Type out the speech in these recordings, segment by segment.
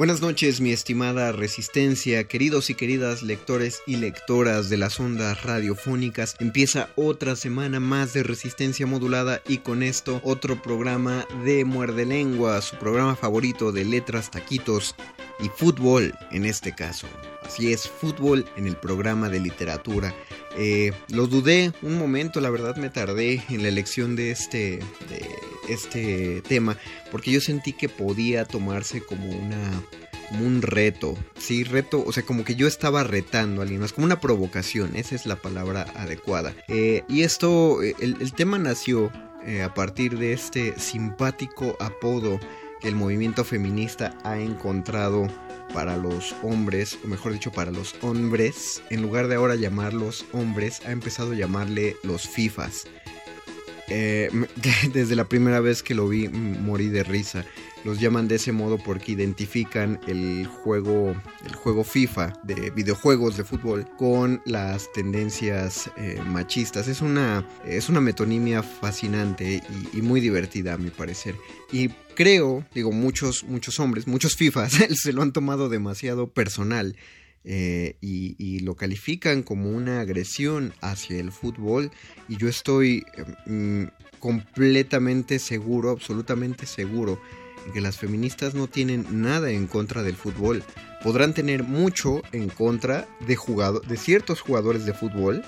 Buenas noches, mi estimada Resistencia, queridos y queridas lectores y lectoras de las ondas radiofónicas. Empieza otra semana más de Resistencia Modulada y con esto otro programa de Muerde Lengua, su programa favorito de letras, taquitos y fútbol en este caso. Así es, fútbol en el programa de literatura. Eh, lo dudé un momento, la verdad me tardé en la elección de este, este tema, porque yo sentí que podía tomarse como una como un reto, sí, reto, o sea, como que yo estaba retando a alguien más, como una provocación, esa es la palabra adecuada. Eh, y esto, eh, el, tema nació a partir de este simpático apodo que el movimiento feminista ha encontrado para los hombres, o mejor dicho, para los hombres, en lugar de ahora llamarlos hombres, ha empezado a llamarle los FIFAs. Eh, desde la primera vez que lo vi morí de risa. Los llaman de ese modo porque identifican el juego, el juego FIFA de videojuegos de fútbol con las tendencias eh, machistas. Es una, es una metonimia fascinante y, y, muy divertida a mi parecer. Y creo, digo, muchos, muchos hombres, muchos FIFAs se lo han tomado demasiado personal. Eh, y, lo califican como una agresión hacia el fútbol y yo estoy mm, completamente seguro, absolutamente seguro, que las feministas no tienen nada en contra del fútbol. Podrán tener mucho en contra de, de ciertos jugadores de fútbol,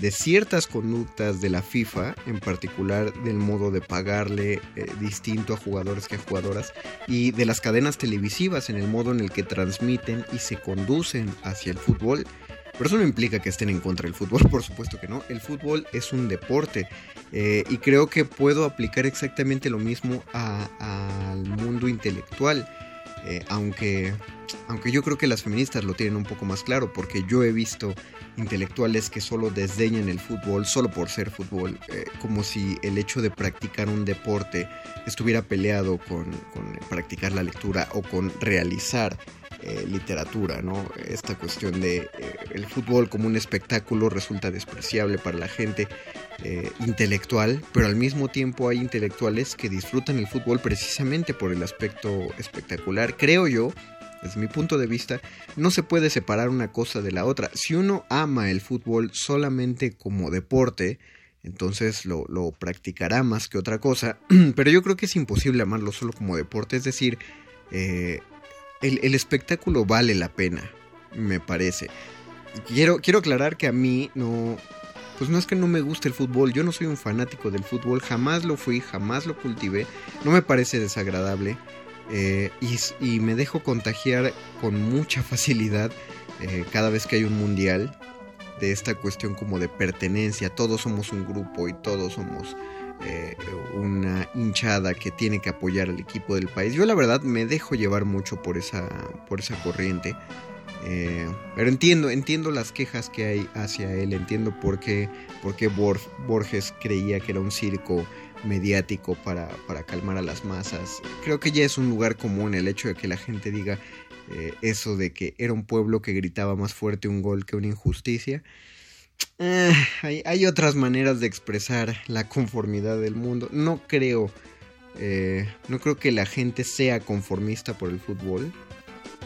de ciertas conductas de la FIFA, en particular del modo de pagarle eh, distinto a jugadores que a jugadoras, y de las cadenas televisivas en el modo en el que transmiten y se conducen hacia el fútbol. Pero eso no implica que estén en contra del fútbol, por supuesto que no. El fútbol es un deporte eh, y creo que puedo aplicar exactamente lo mismo al mundo intelectual. Eh, aunque, aunque yo creo que las feministas lo tienen un poco más claro, porque yo he visto intelectuales que solo desdeñan el fútbol solo por ser fútbol, eh, como si el hecho de practicar un deporte estuviera peleado con, practicar la lectura o con realizar eh, literatura, ¿no? Esta cuestión de el fútbol como un espectáculo resulta despreciable para la gente intelectual, pero al mismo tiempo hay intelectuales que disfrutan el fútbol precisamente por el aspecto espectacular creo yo, desde mi punto de vista, no se puede separar una cosa de la otra. Si uno ama el fútbol solamente como deporte, entonces lo, practicará más que otra cosa. Pero yo creo que es imposible amarlo solo como deporte. Es decir, eh, el, espectáculo vale la pena, me parece. Quiero, quiero aclarar que a mí no... Pues no es que no me guste el fútbol, yo no soy un fanático del fútbol, jamás lo fui, jamás lo cultivé, no me parece desagradable. Eh, y, me dejo contagiar con mucha facilidad eh, cada vez que hay un mundial de esta cuestión como de pertenencia, todos somos un grupo y todos somos eh, una hinchada que tiene que apoyar al equipo del país. Yo la verdad me dejo llevar mucho por esa, por esa corriente. pero entiendo, entiendo las quejas que hay hacia él, entiendo por qué, por qué Borges creía que era un circo mediático para, para calmar a las masas. Creo que ya es un lugar común el hecho de que la gente diga eh, eso de que era un pueblo que gritaba más fuerte un gol que una injusticia. Eh, hay, hay, otras maneras de expresar la conformidad del mundo. No creo, eh, no creo que la gente sea conformista por el fútbol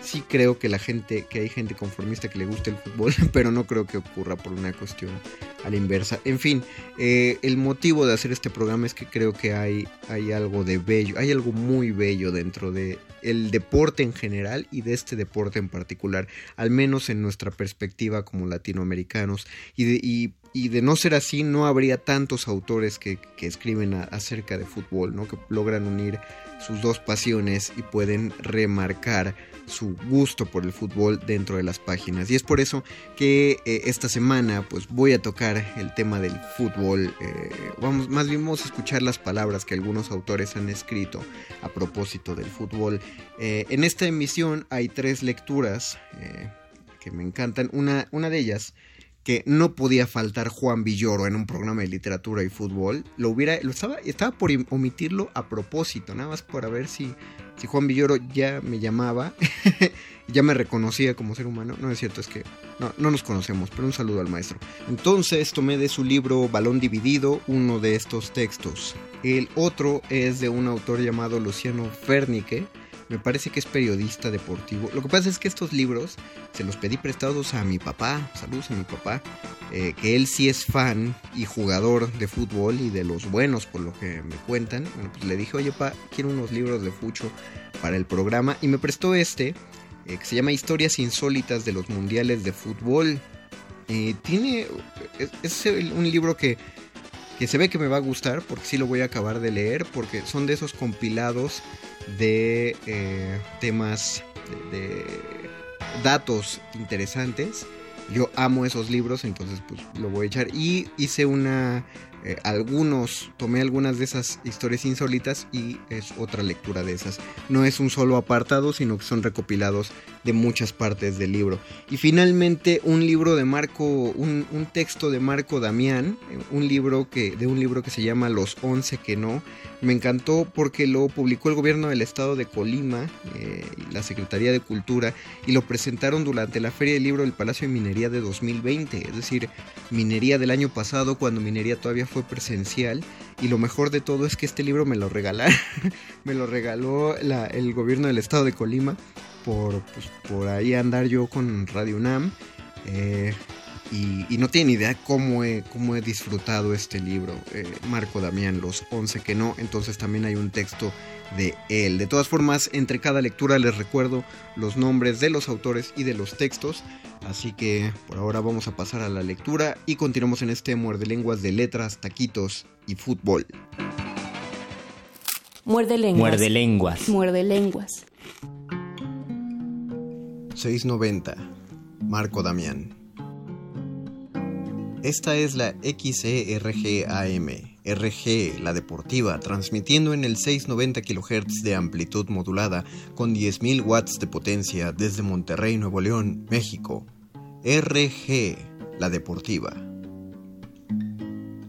sí creo que la gente, que hay gente conformista que le gusta el fútbol, pero no creo que ocurra por una cuestión a la inversa. En fin, eh, el motivo de hacer este programa es que creo que hay, hay algo de bello, hay algo muy bello dentro de el deporte en general y de este deporte en particular, al menos en nuestra perspectiva como latinoamericanos. Y de, y, de no ser así, no habría tantos autores que, que escriben acerca de fútbol, ¿no? que logran unir sus dos pasiones y pueden remarcar su gusto por el fútbol dentro de las páginas. Y es por eso que eh, esta semana pues voy a tocar el tema del fútbol. Eh, vamos, más bien vamos a escuchar las palabras que algunos autores han escrito a propósito del fútbol. Eh, en esta emisión hay tres lecturas que me encantan. Una, una de ellas que no podía faltar Juan Villoro en un programa de literatura y fútbol. Lo hubiera, lo estaba, estaba por omitirlo a propósito, nada más para ver si, si Juan Villoro ya me llamaba, ya me reconocía como ser humano. No es cierto, es que no, no nos conocemos, pero un saludo al maestro. Entonces tomé de su libro Balón Dividido uno de estos textos. El otro es de un autor llamado Luciano Fernique me parece que es periodista deportivo. Lo que pasa es que estos libros se los pedí prestados a mi papá, saludos a mi papá, eh, que él sí es fan y jugador de fútbol y de los buenos por lo que me cuentan. Bueno, pues le dije, oye, pa, quiero unos libros de Fucho para el programa y me prestó este, eh, que se llama Historias Insólitas de los Mundiales de Fútbol. Tiene, es, un libro que que se ve que me va a gustar porque sí lo voy a acabar de leer porque son de esos compilados de eh, temas, de, datos interesantes. Yo amo esos libros, entonces pues lo voy a echar. Y hice una eh, algunos, tomé algunas de esas historias insólitas y es otra lectura de esas. No es un solo apartado, sino que son recopilados de muchas partes del libro. Y finalmente un libro de Marco, un, texto de Marco Damián, un libro que, de un libro que se llama Los Once que no. Me encantó porque lo publicó el gobierno del estado de Colima eh, la Secretaría de Cultura y lo presentaron durante la Feria del Libro del Palacio de Minería de 2020, es decir, minería del año pasado cuando minería todavía fue presencial y lo mejor de todo es que este libro me lo regalaron, me lo regaló el gobierno del estado de Colima por, pues, por ahí andar yo con Radio UNAM eh, y, no tiene idea cómo he, cómo he disfrutado este libro, eh, Marco Damián, Los 11 que no, entonces también hay un texto de él. De todas formas, entre cada lectura les recuerdo los nombres de los autores y de los textos. Así que por ahora vamos a pasar a la lectura y continuamos en este muerde lenguas de letras, taquitos y fútbol. Muerde lenguas. Muerde lenguas. Muerde lenguas. 690. Marco Damián. Esta es la XERGAM, RG, la deportiva, transmitiendo en el 690 kHz de amplitud modulada con 10.000 watts de potencia desde Monterrey, Nuevo León, México. RG, la deportiva.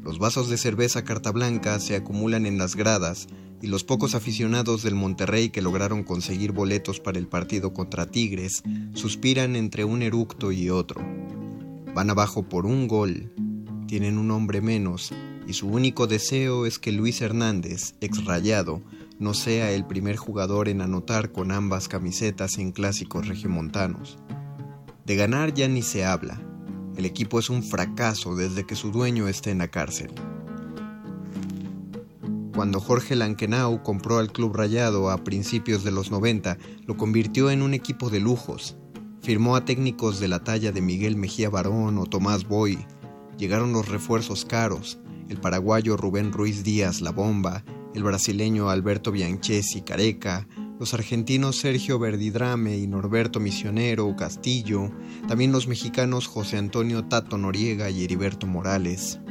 Los vasos de cerveza carta blanca se acumulan en las gradas y los pocos aficionados del Monterrey que lograron conseguir boletos para el partido contra Tigres suspiran entre un eructo y otro. Van abajo por un gol, tienen un hombre menos y su único deseo es que Luis Hernández, ex rayado, no sea el primer jugador en anotar con ambas camisetas en clásicos regiomontanos. De ganar ya ni se habla. El equipo es un fracaso desde que su dueño está en la cárcel. Cuando Jorge Lankenau compró al Club Rayado a principios de los 90, lo convirtió en un equipo de lujos. Firmó a técnicos de la talla de Miguel Mejía Barón o Tomás Boy. Llegaron los refuerzos caros, el paraguayo Rubén Ruiz Díaz La Bomba, el brasileño Alberto Bianchesi Careca, los argentinos Sergio Verdidrame y Norberto Misionero Castillo, también los mexicanos José Antonio Tato Noriega y Heriberto Morales.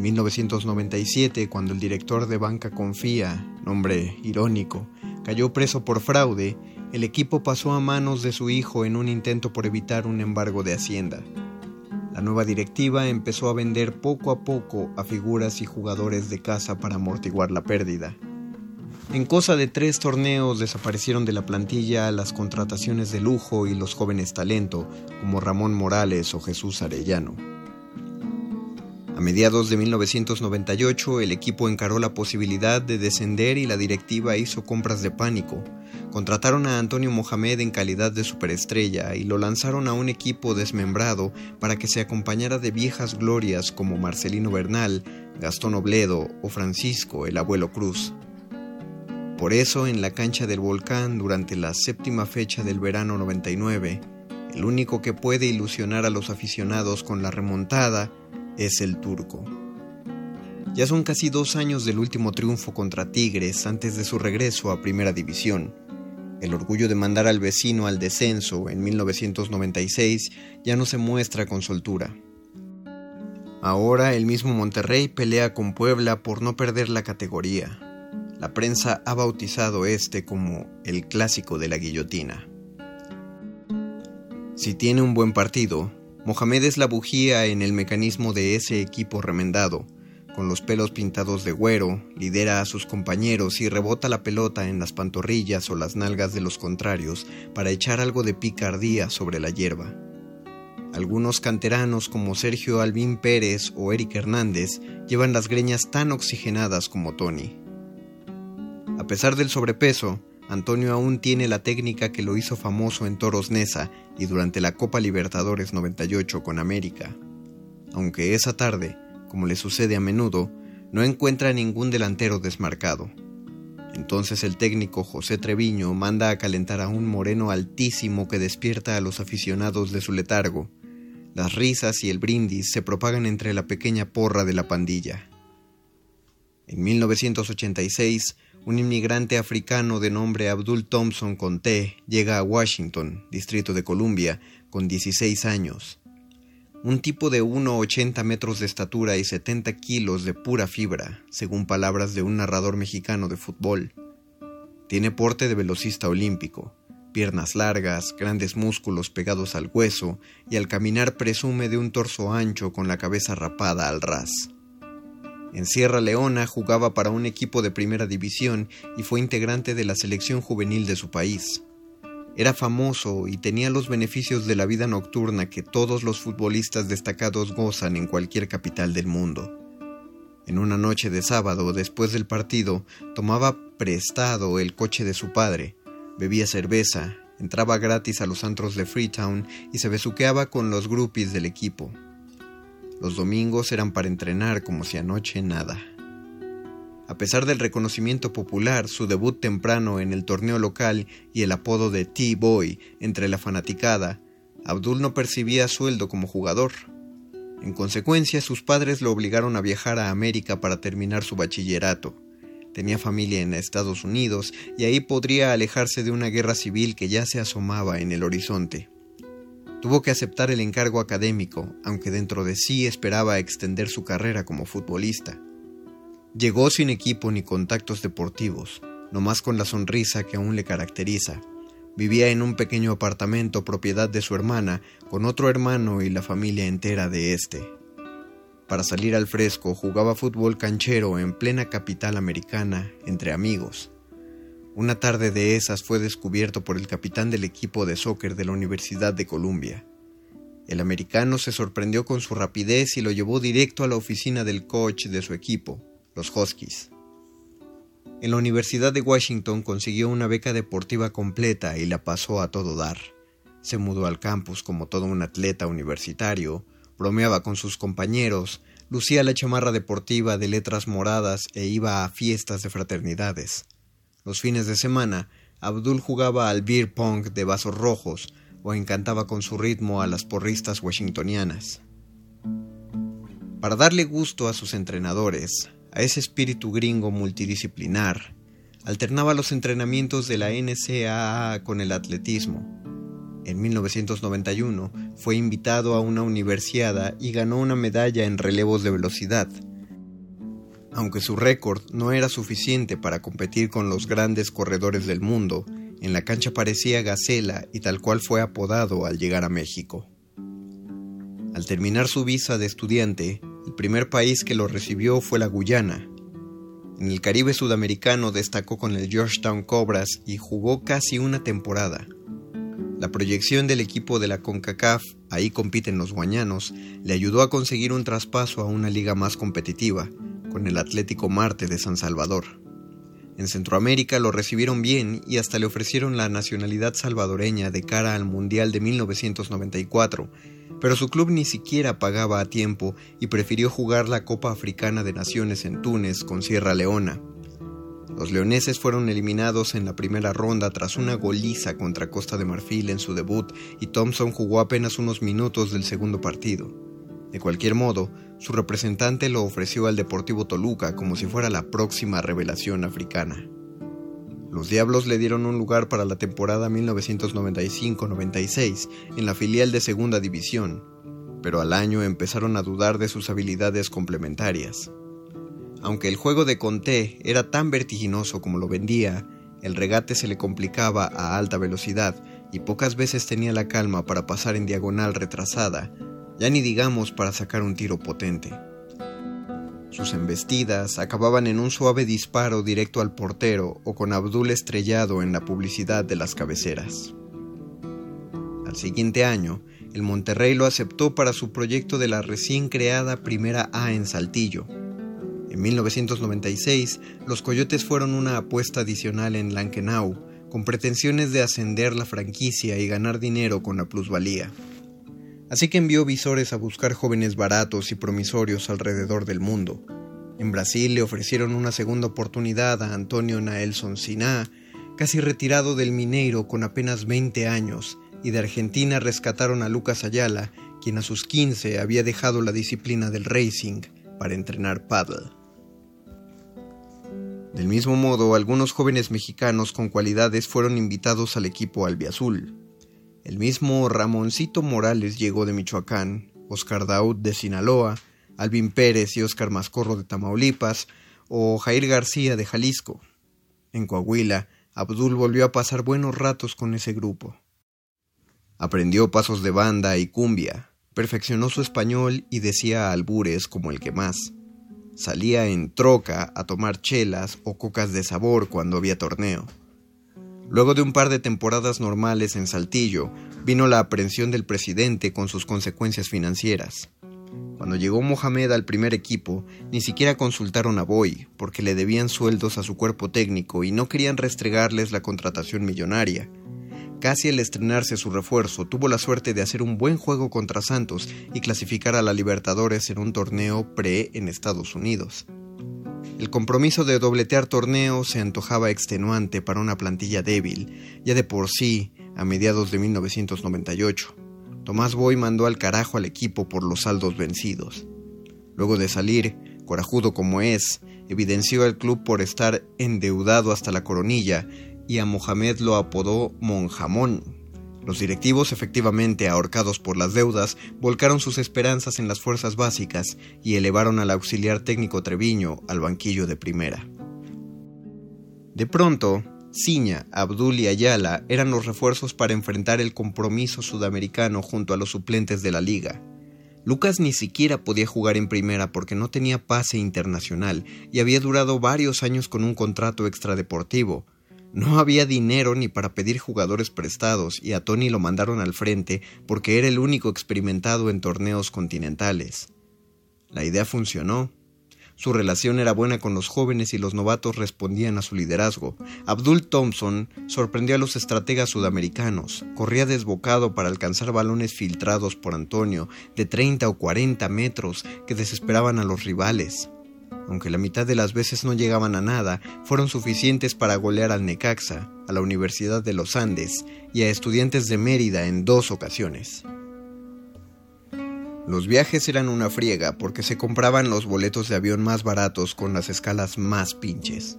En 1997, cuando el director de Banca Confía, nombre irónico, cayó preso por fraude, el equipo pasó a manos de su hijo en un intento por evitar un embargo de Hacienda. La nueva directiva empezó a vender poco a poco a figuras y jugadores de casa para amortiguar la pérdida. En cosa de tres torneos desaparecieron de la plantilla las contrataciones de lujo y los jóvenes talento, como Ramón Morales o Jesús Arellano. A mediados de 1998 el equipo encaró la posibilidad de descender y la directiva hizo compras de pánico. Contrataron a Antonio Mohamed en calidad de superestrella y lo lanzaron a un equipo desmembrado para que se acompañara de viejas glorias como Marcelino Bernal, Gastón Obledo o Francisco el abuelo Cruz. Por eso en la cancha del volcán durante la séptima fecha del verano 99, el único que puede ilusionar a los aficionados con la remontada es el turco. Ya son casi dos años del último triunfo contra Tigres antes de su regreso a Primera División. El orgullo de mandar al vecino al descenso en 1996 ya no se muestra con soltura. Ahora el mismo Monterrey pelea con Puebla por no perder la categoría. La prensa ha bautizado este como el clásico de la guillotina. Si tiene un buen partido, Mohamed es la bujía en el mecanismo de ese equipo remendado. Con los pelos pintados de güero, lidera a sus compañeros y rebota la pelota en las pantorrillas o las nalgas de los contrarios para echar algo de picardía sobre la hierba. Algunos canteranos como Sergio Albín Pérez o Eric Hernández llevan las greñas tan oxigenadas como Tony. A pesar del sobrepeso, Antonio aún tiene la técnica que lo hizo famoso en Toros Nesa y durante la Copa Libertadores 98 con América. Aunque esa tarde, como le sucede a menudo, no encuentra ningún delantero desmarcado. Entonces el técnico José Treviño manda a calentar a un moreno altísimo que despierta a los aficionados de su letargo. Las risas y el brindis se propagan entre la pequeña porra de la pandilla. En 1986, un inmigrante africano de nombre Abdul Thompson Conté llega a Washington, Distrito de Columbia, con 16 años. Un tipo de 1,80 metros de estatura y 70 kilos de pura fibra, según palabras de un narrador mexicano de fútbol. Tiene porte de velocista olímpico, piernas largas, grandes músculos pegados al hueso y al caminar presume de un torso ancho con la cabeza rapada al ras. En Sierra Leona jugaba para un equipo de primera división y fue integrante de la selección juvenil de su país. Era famoso y tenía los beneficios de la vida nocturna que todos los futbolistas destacados gozan en cualquier capital del mundo. En una noche de sábado, después del partido, tomaba prestado el coche de su padre, bebía cerveza, entraba gratis a los antros de Freetown y se besuqueaba con los groupies del equipo. Los domingos eran para entrenar como si anoche nada. A pesar del reconocimiento popular, su debut temprano en el torneo local y el apodo de T-Boy entre la fanaticada, Abdul no percibía sueldo como jugador. En consecuencia, sus padres lo obligaron a viajar a América para terminar su bachillerato. Tenía familia en Estados Unidos y ahí podría alejarse de una guerra civil que ya se asomaba en el horizonte. Tuvo que aceptar el encargo académico, aunque dentro de sí esperaba extender su carrera como futbolista. Llegó sin equipo ni contactos deportivos, nomás con la sonrisa que aún le caracteriza. Vivía en un pequeño apartamento propiedad de su hermana, con otro hermano y la familia entera de este. Para salir al fresco jugaba fútbol canchero en plena capital americana, entre amigos. Una tarde de esas fue descubierto por el capitán del equipo de soccer de la Universidad de Columbia. El americano se sorprendió con su rapidez y lo llevó directo a la oficina del coach de su equipo, los Huskies. En la Universidad de Washington consiguió una beca deportiva completa y la pasó a todo dar. Se mudó al campus como todo un atleta universitario, bromeaba con sus compañeros, lucía la chamarra deportiva de letras moradas e iba a fiestas de fraternidades. Los fines de semana, Abdul jugaba al beer pong de vasos rojos o encantaba con su ritmo a las porristas washingtonianas. Para darle gusto a sus entrenadores, a ese espíritu gringo multidisciplinar, alternaba los entrenamientos de la NCAA con el atletismo. En 1991 fue invitado a una universiada y ganó una medalla en relevos de velocidad, aunque su récord no era suficiente para competir con los grandes corredores del mundo, en la cancha parecía gacela y tal cual fue apodado al llegar a México. Al terminar su visa de estudiante, el primer país que lo recibió fue la Guyana. En el Caribe sudamericano destacó con el Georgetown Cobras y jugó casi una temporada. La proyección del equipo de la CONCACAF, ahí compiten los guañanos, le ayudó a conseguir un traspaso a una liga más competitiva, con el Atlético Marte de San Salvador. En Centroamérica lo recibieron bien y hasta le ofrecieron la nacionalidad salvadoreña de cara al Mundial de 1994, pero su club ni siquiera pagaba a tiempo y prefirió jugar la Copa Africana de Naciones en Túnez con Sierra Leona. Los leoneses fueron eliminados en la primera ronda tras una goliza contra Costa de Marfil en su debut y Thompson jugó apenas unos minutos del segundo partido. De cualquier modo, su representante lo ofreció al Deportivo Toluca como si fuera la próxima revelación africana. Los Diablos le dieron un lugar para la temporada 1995-96 en la filial de Segunda División, pero al año empezaron a dudar de sus habilidades complementarias. Aunque el juego de Conté era tan vertiginoso como lo vendía, el regate se le complicaba a alta velocidad y pocas veces tenía la calma para pasar en diagonal retrasada, ya ni digamos para sacar un tiro potente. Sus embestidas acababan en un suave disparo directo al portero o con Abdul estrellado en la publicidad de las cabeceras. Al siguiente año, el Monterrey lo aceptó para su proyecto de la recién creada Primera A en Saltillo, en 1996, los Coyotes fueron una apuesta adicional en Lankenau, con pretensiones de ascender la franquicia y ganar dinero con la plusvalía. Así que envió visores a buscar jóvenes baratos y promisorios alrededor del mundo. En Brasil le ofrecieron una segunda oportunidad a Antonio Naelson Siná, casi retirado del Mineiro con apenas 20 años, y de Argentina rescataron a Lucas Ayala, quien a sus 15 había dejado la disciplina del racing para entrenar paddle. Del mismo modo, algunos jóvenes mexicanos con cualidades fueron invitados al equipo albiazul. El mismo Ramoncito Morales llegó de Michoacán, Oscar Daud de Sinaloa, Alvin Pérez y Oscar Mascorro de Tamaulipas, o Jair García de Jalisco. En Coahuila, Abdul volvió a pasar buenos ratos con ese grupo. Aprendió pasos de banda y cumbia, perfeccionó su español y decía albures como el que más. Salía en troca a tomar chelas o cocas de sabor cuando había torneo. Luego de un par de temporadas normales en Saltillo, vino la aprehensión del presidente con sus consecuencias financieras. Cuando llegó Mohamed al primer equipo, ni siquiera consultaron a Boy, porque le debían sueldos a su cuerpo técnico y no querían restregarles la contratación millonaria. Casi al estrenarse su refuerzo, tuvo la suerte de hacer un buen juego contra Santos y clasificar a la Libertadores en un torneo pre en Estados Unidos. El compromiso de dobletear torneos se antojaba extenuante para una plantilla débil, ya de por sí, a mediados de 1998. Tomás Boy mandó al carajo al equipo por los saldos vencidos. Luego de salir, corajudo como es, evidenció al club por estar endeudado hasta la coronilla y a Mohamed lo apodó Monjamón. Los directivos, efectivamente ahorcados por las deudas, volcaron sus esperanzas en las fuerzas básicas y elevaron al auxiliar técnico Treviño al banquillo de primera. De pronto, Ciña, Abdul y Ayala eran los refuerzos para enfrentar el compromiso sudamericano junto a los suplentes de la liga. Lucas ni siquiera podía jugar en primera porque no tenía pase internacional y había durado varios años con un contrato extradeportivo, no había dinero ni para pedir jugadores prestados y a Tony lo mandaron al frente porque era el único experimentado en torneos continentales. La idea funcionó. Su relación era buena con los jóvenes y los novatos respondían a su liderazgo. Abdul Thompson sorprendió a los estrategas sudamericanos. Corría desbocado para alcanzar balones filtrados por Antonio de 30 o 40 metros que desesperaban a los rivales aunque la mitad de las veces no llegaban a nada, fueron suficientes para golear al Necaxa, a la Universidad de los Andes y a estudiantes de Mérida en dos ocasiones. Los viajes eran una friega porque se compraban los boletos de avión más baratos con las escalas más pinches.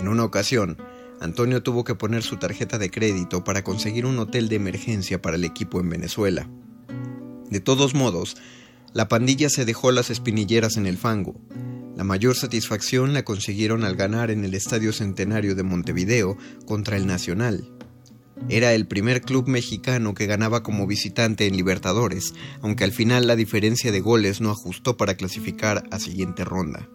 En una ocasión, Antonio tuvo que poner su tarjeta de crédito para conseguir un hotel de emergencia para el equipo en Venezuela. De todos modos, la pandilla se dejó las espinilleras en el fango, la mayor satisfacción la consiguieron al ganar en el Estadio Centenario de Montevideo contra el Nacional. Era el primer club mexicano que ganaba como visitante en Libertadores, aunque al final la diferencia de goles no ajustó para clasificar a siguiente ronda.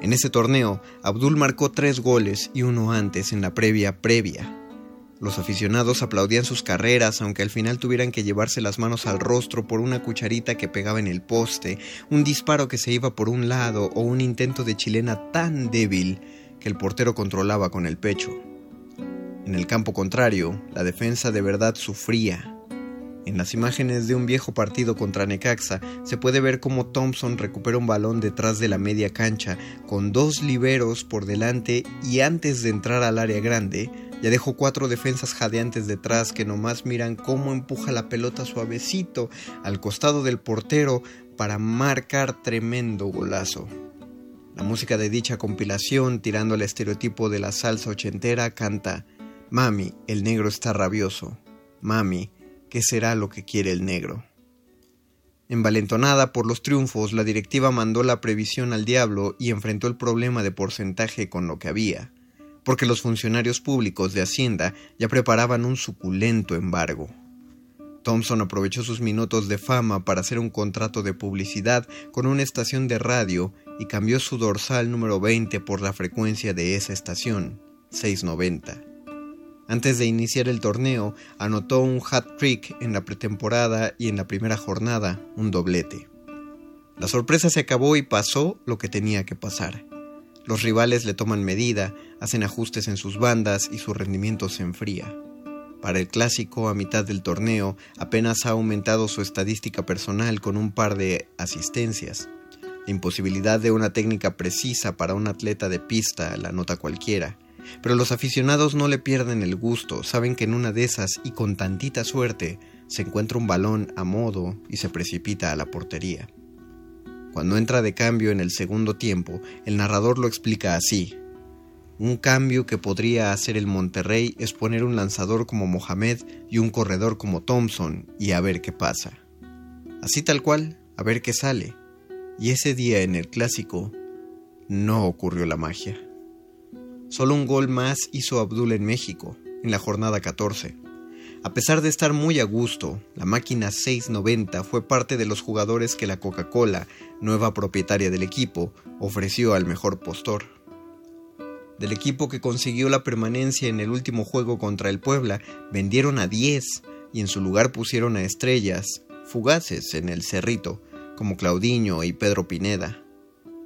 En ese torneo, Abdul marcó tres goles y uno antes en la previa previa. Los aficionados aplaudían sus carreras, aunque al final tuvieran que llevarse las manos al rostro por una cucharita que pegaba en el poste, un disparo que se iba por un lado o un intento de chilena tan débil que el portero controlaba con el pecho. En el campo contrario, la defensa de verdad sufría. En las imágenes de un viejo partido contra Necaxa se puede ver cómo Thompson recupera un balón detrás de la media cancha con dos liberos por delante y antes de entrar al área grande ya dejó cuatro defensas jadeantes detrás que nomás miran cómo empuja la pelota suavecito al costado del portero para marcar tremendo golazo. La música de dicha compilación, tirando al estereotipo de la salsa ochentera, canta Mami, el negro está rabioso. Mami, ¿qué será lo que quiere el negro? Envalentonada por los triunfos, la directiva mandó la previsión al diablo y enfrentó el problema de porcentaje con lo que había porque los funcionarios públicos de Hacienda ya preparaban un suculento embargo. Thompson aprovechó sus minutos de fama para hacer un contrato de publicidad con una estación de radio y cambió su dorsal número 20 por la frecuencia de esa estación, 690. Antes de iniciar el torneo, anotó un hat-trick en la pretemporada y en la primera jornada, un doblete. La sorpresa se acabó y pasó lo que tenía que pasar. Los rivales le toman medida, hacen ajustes en sus bandas y su rendimiento se enfría. Para el clásico, a mitad del torneo, apenas ha aumentado su estadística personal con un par de asistencias. La imposibilidad de una técnica precisa para un atleta de pista la nota cualquiera. Pero los aficionados no le pierden el gusto, saben que en una de esas y con tantita suerte se encuentra un balón a modo y se precipita a la portería. Cuando entra de cambio en el segundo tiempo, el narrador lo explica así. Un cambio que podría hacer el Monterrey es poner un lanzador como Mohamed y un corredor como Thompson y a ver qué pasa. Así tal cual, a ver qué sale. Y ese día en el clásico no ocurrió la magia. Solo un gol más hizo Abdul en México, en la jornada 14. A pesar de estar muy a gusto, la máquina 690 fue parte de los jugadores que la Coca-Cola, nueva propietaria del equipo, ofreció al mejor postor. Del equipo que consiguió la permanencia en el último juego contra el Puebla, vendieron a 10 y en su lugar pusieron a estrellas, fugaces en el Cerrito, como Claudiño y Pedro Pineda.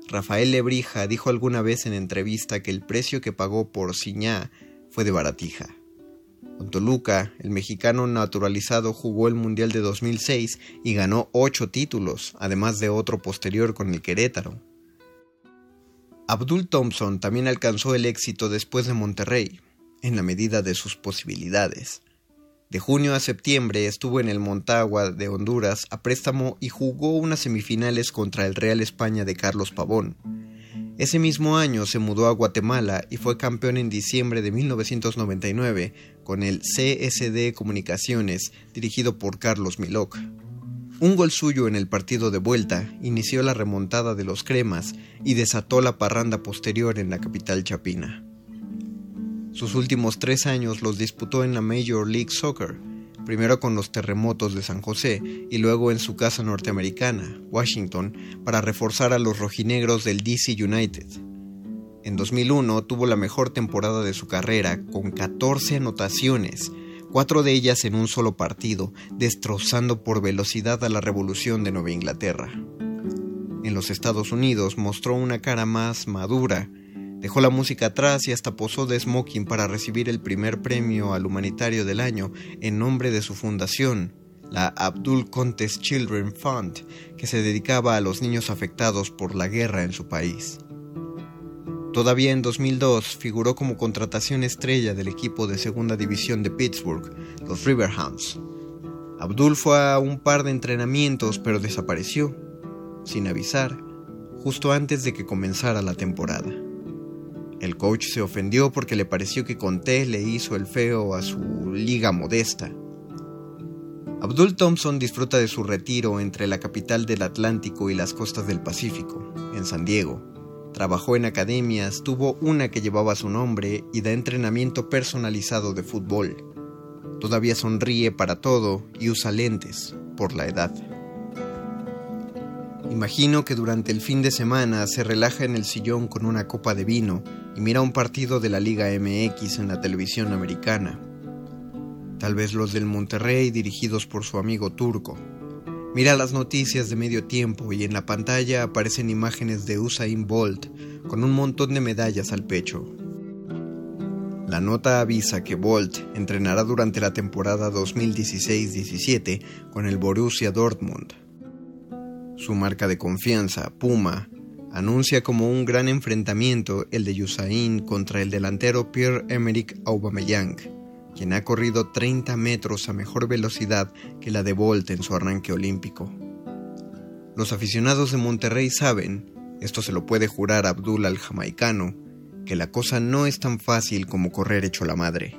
Rafael Lebrija dijo alguna vez en entrevista que el precio que pagó por Ciñá fue de baratija. Con Toluca, el mexicano naturalizado jugó el Mundial de 2006 y ganó ocho títulos, además de otro posterior con el Querétaro. Abdul Thompson también alcanzó el éxito después de Monterrey, en la medida de sus posibilidades. De junio a septiembre estuvo en el Montagua de Honduras a préstamo y jugó unas semifinales contra el Real España de Carlos Pavón. Ese mismo año se mudó a Guatemala y fue campeón en diciembre de 1999 con el CSD Comunicaciones dirigido por Carlos Miloc. Un gol suyo en el partido de vuelta inició la remontada de los cremas y desató la parranda posterior en la capital chapina. Sus últimos tres años los disputó en la Major League Soccer, primero con los terremotos de San José y luego en su casa norteamericana, Washington, para reforzar a los rojinegros del DC United. En 2001 tuvo la mejor temporada de su carrera, con 14 anotaciones, cuatro de ellas en un solo partido, destrozando por velocidad a la revolución de Nueva Inglaterra. En los Estados Unidos mostró una cara más madura, Dejó la música atrás y hasta posó de smoking para recibir el primer premio al humanitario del año en nombre de su fundación, la Abdul Contes Children Fund, que se dedicaba a los niños afectados por la guerra en su país. Todavía en 2002 figuró como contratación estrella del equipo de segunda división de Pittsburgh, los Riverhounds. Abdul fue a un par de entrenamientos pero desapareció, sin avisar, justo antes de que comenzara la temporada. El coach se ofendió porque le pareció que Conté le hizo el feo a su liga modesta. Abdul Thompson disfruta de su retiro entre la capital del Atlántico y las costas del Pacífico, en San Diego. Trabajó en academias, tuvo una que llevaba su nombre y da entrenamiento personalizado de fútbol. Todavía sonríe para todo y usa lentes por la edad. Imagino que durante el fin de semana se relaja en el sillón con una copa de vino y mira un partido de la Liga MX en la televisión americana. Tal vez los del Monterrey dirigidos por su amigo turco. Mira las noticias de medio tiempo y en la pantalla aparecen imágenes de Usain Bolt con un montón de medallas al pecho. La nota avisa que Bolt entrenará durante la temporada 2016-17 con el Borussia Dortmund. Su marca de confianza, Puma, anuncia como un gran enfrentamiento el de Usain contra el delantero Pierre-Emerick Aubameyang, quien ha corrido 30 metros a mejor velocidad que la de Bolt en su arranque olímpico. Los aficionados de Monterrey saben, esto se lo puede jurar Abdul al-Jamaicano, que la cosa no es tan fácil como correr hecho la madre.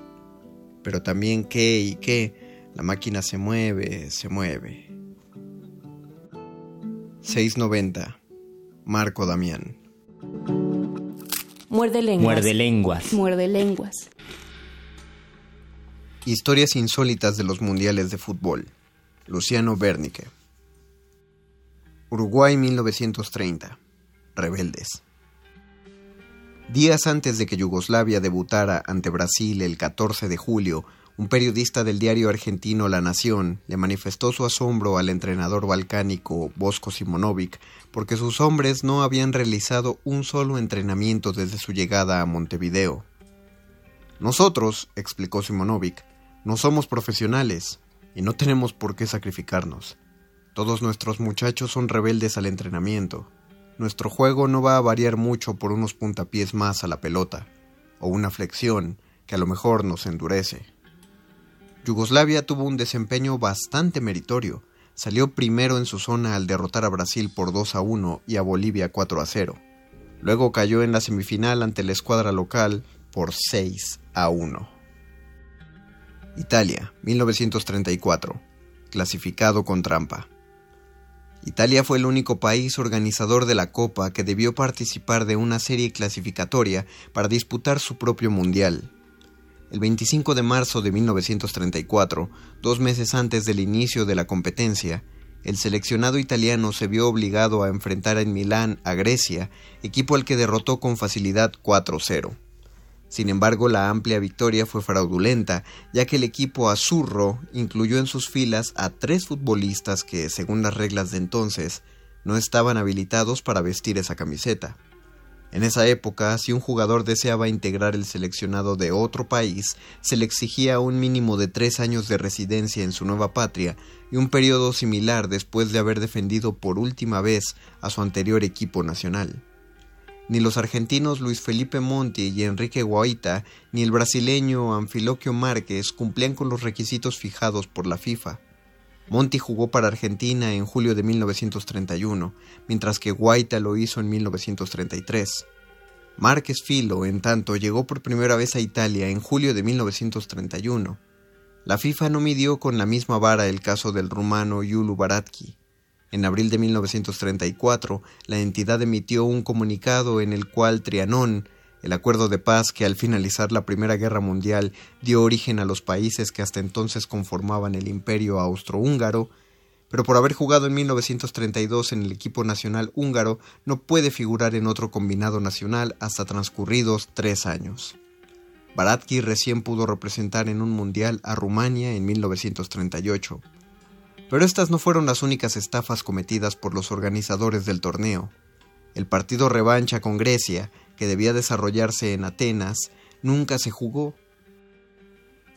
Pero también que y que la máquina se mueve, se mueve. 690. Marco Damián. Muerde lenguas. Muerde lenguas. Muerde lenguas. Historias insólitas de los mundiales de fútbol. Luciano Bernique. Uruguay 1930. Rebeldes. Días antes de que Yugoslavia debutara ante Brasil el 14 de julio, un periodista del diario argentino La Nación le manifestó su asombro al entrenador balcánico Bosco Simonovic porque sus hombres no habían realizado un solo entrenamiento desde su llegada a Montevideo. Nosotros, explicó Simonovic, no somos profesionales y no tenemos por qué sacrificarnos. Todos nuestros muchachos son rebeldes al entrenamiento. Nuestro juego no va a variar mucho por unos puntapiés más a la pelota, o una flexión que a lo mejor nos endurece. Yugoslavia tuvo un desempeño bastante meritorio. Salió primero en su zona al derrotar a Brasil por 2 a 1 y a Bolivia 4 a 0. Luego cayó en la semifinal ante la escuadra local por 6 a 1. Italia, 1934. Clasificado con trampa. Italia fue el único país organizador de la Copa que debió participar de una serie clasificatoria para disputar su propio mundial. El 25 de marzo de 1934, dos meses antes del inicio de la competencia, el seleccionado italiano se vio obligado a enfrentar en Milán a Grecia, equipo al que derrotó con facilidad 4-0. Sin embargo, la amplia victoria fue fraudulenta, ya que el equipo azurro incluyó en sus filas a tres futbolistas que, según las reglas de entonces, no estaban habilitados para vestir esa camiseta. En esa época, si un jugador deseaba integrar el seleccionado de otro país, se le exigía un mínimo de tres años de residencia en su nueva patria y un periodo similar después de haber defendido por última vez a su anterior equipo nacional. Ni los argentinos Luis Felipe Monti y Enrique Guaita, ni el brasileño Anfiloquio Márquez cumplían con los requisitos fijados por la FIFA. Monti jugó para Argentina en julio de 1931, mientras que Guaita lo hizo en 1933. Márquez Filo, en tanto, llegó por primera vez a Italia en julio de 1931. La FIFA no midió con la misma vara el caso del rumano Yulu Baratki. En abril de 1934, la entidad emitió un comunicado en el cual Trianón, el acuerdo de paz que al finalizar la Primera Guerra Mundial dio origen a los países que hasta entonces conformaban el imperio austrohúngaro, pero por haber jugado en 1932 en el equipo nacional húngaro no puede figurar en otro combinado nacional hasta transcurridos tres años. Baratki recién pudo representar en un mundial a Rumania en 1938. Pero estas no fueron las únicas estafas cometidas por los organizadores del torneo. El partido revancha con Grecia, que debía desarrollarse en Atenas, nunca se jugó.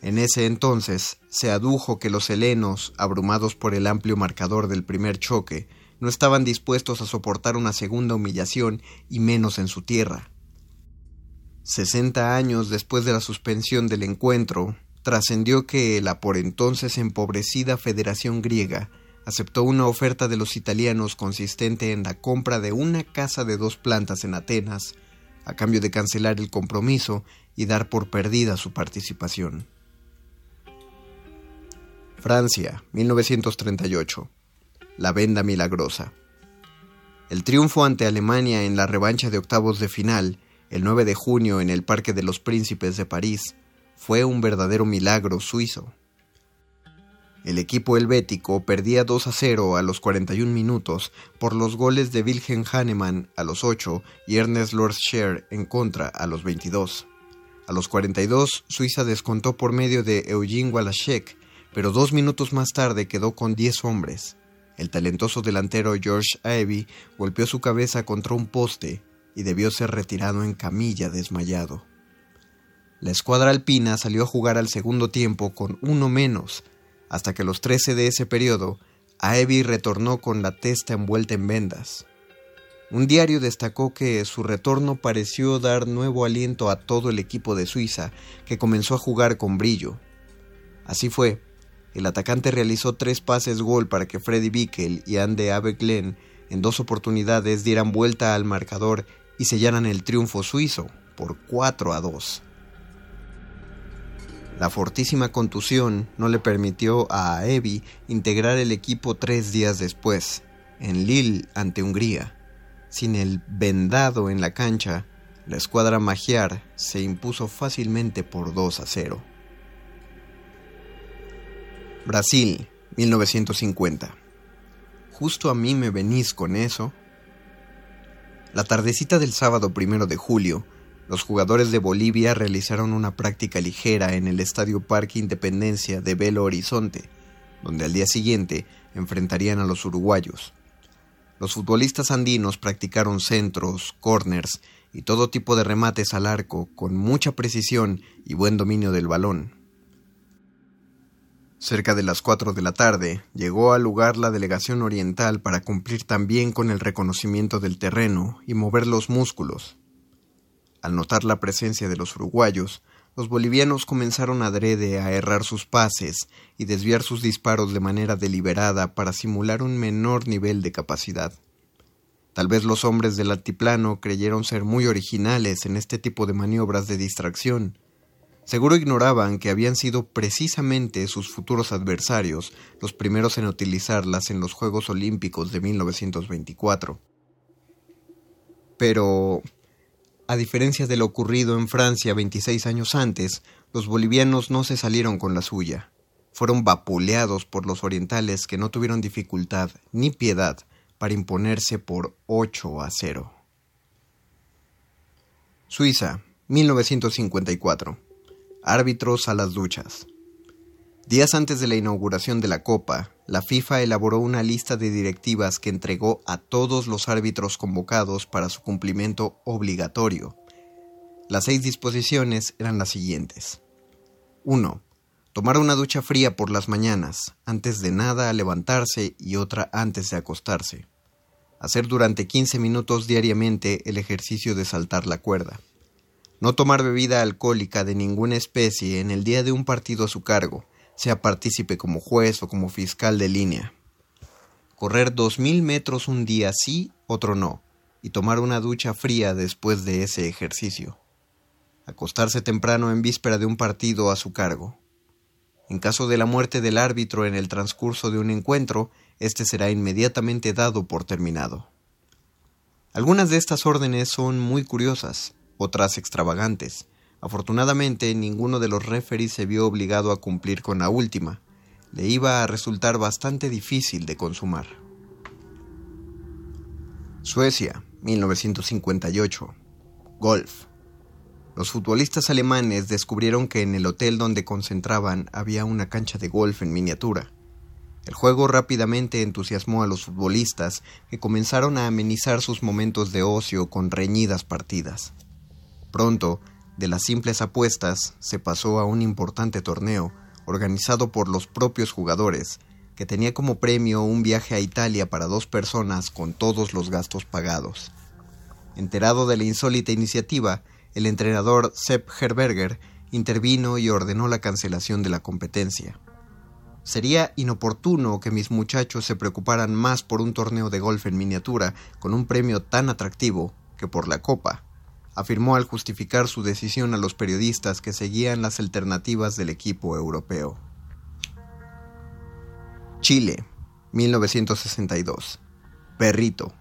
En ese entonces se adujo que los helenos, abrumados por el amplio marcador del primer choque, no estaban dispuestos a soportar una segunda humillación y menos en su tierra. Sesenta años después de la suspensión del encuentro, trascendió que la por entonces empobrecida Federación Griega aceptó una oferta de los italianos consistente en la compra de una casa de dos plantas en Atenas, a cambio de cancelar el compromiso y dar por perdida su participación. Francia, 1938. La venda milagrosa. El triunfo ante Alemania en la revancha de octavos de final, el 9 de junio en el Parque de los Príncipes de París, fue un verdadero milagro suizo. El equipo helvético perdía 2 a 0 a los 41 minutos por los goles de Wilhelm Hahnemann a los 8 y Ernest Lordscher en contra a los 22. A los 42, Suiza descontó por medio de Eugene Walashek, pero dos minutos más tarde quedó con 10 hombres. El talentoso delantero George Ivy golpeó su cabeza contra un poste y debió ser retirado en camilla desmayado. La escuadra alpina salió a jugar al segundo tiempo con uno menos, hasta que los 13 de ese periodo, Aebi retornó con la testa envuelta en vendas. Un diario destacó que su retorno pareció dar nuevo aliento a todo el equipo de Suiza, que comenzó a jugar con brillo. Así fue, el atacante realizó tres pases gol para que Freddy Bickel y Ande Abeglen en dos oportunidades dieran vuelta al marcador y sellaran el triunfo suizo por 4 a 2. La fortísima contusión no le permitió a Evi integrar el equipo tres días después, en Lille ante Hungría. Sin el vendado en la cancha, la escuadra magiar se impuso fácilmente por 2 a 0. Brasil, 1950. Justo a mí me venís con eso. La tardecita del sábado primero de julio, los jugadores de Bolivia realizaron una práctica ligera en el Estadio Parque Independencia de Belo Horizonte, donde al día siguiente enfrentarían a los uruguayos. Los futbolistas andinos practicaron centros, corners y todo tipo de remates al arco con mucha precisión y buen dominio del balón. Cerca de las cuatro de la tarde llegó al lugar la delegación oriental para cumplir también con el reconocimiento del terreno y mover los músculos. Al notar la presencia de los uruguayos, los bolivianos comenzaron adrede a errar sus pases y desviar sus disparos de manera deliberada para simular un menor nivel de capacidad. Tal vez los hombres del altiplano creyeron ser muy originales en este tipo de maniobras de distracción. Seguro ignoraban que habían sido precisamente sus futuros adversarios los primeros en utilizarlas en los Juegos Olímpicos de 1924. Pero a diferencia de lo ocurrido en Francia 26 años antes, los bolivianos no se salieron con la suya. Fueron vapuleados por los orientales que no tuvieron dificultad ni piedad para imponerse por 8 a 0. Suiza, 1954. Árbitros a las duchas. Días antes de la inauguración de la Copa, la FIFA elaboró una lista de directivas que entregó a todos los árbitros convocados para su cumplimiento obligatorio. Las seis disposiciones eran las siguientes. 1. Tomar una ducha fría por las mañanas, antes de nada levantarse y otra antes de acostarse. Hacer durante 15 minutos diariamente el ejercicio de saltar la cuerda. No tomar bebida alcohólica de ninguna especie en el día de un partido a su cargo, sea partícipe como juez o como fiscal de línea. Correr dos mil metros un día sí, otro no, y tomar una ducha fría después de ese ejercicio. Acostarse temprano en víspera de un partido a su cargo. En caso de la muerte del árbitro en el transcurso de un encuentro, éste será inmediatamente dado por terminado. Algunas de estas órdenes son muy curiosas, otras extravagantes, Afortunadamente, ninguno de los referees se vio obligado a cumplir con la última. Le iba a resultar bastante difícil de consumar. Suecia, 1958. Golf. Los futbolistas alemanes descubrieron que en el hotel donde concentraban había una cancha de golf en miniatura. El juego rápidamente entusiasmó a los futbolistas, que comenzaron a amenizar sus momentos de ocio con reñidas partidas. Pronto, de las simples apuestas se pasó a un importante torneo organizado por los propios jugadores, que tenía como premio un viaje a Italia para dos personas con todos los gastos pagados. Enterado de la insólita iniciativa, el entrenador Sepp Herberger intervino y ordenó la cancelación de la competencia. Sería inoportuno que mis muchachos se preocuparan más por un torneo de golf en miniatura con un premio tan atractivo que por la copa, afirmó al justificar su decisión a los periodistas que seguían las alternativas del equipo europeo. Chile, 1962. Perrito.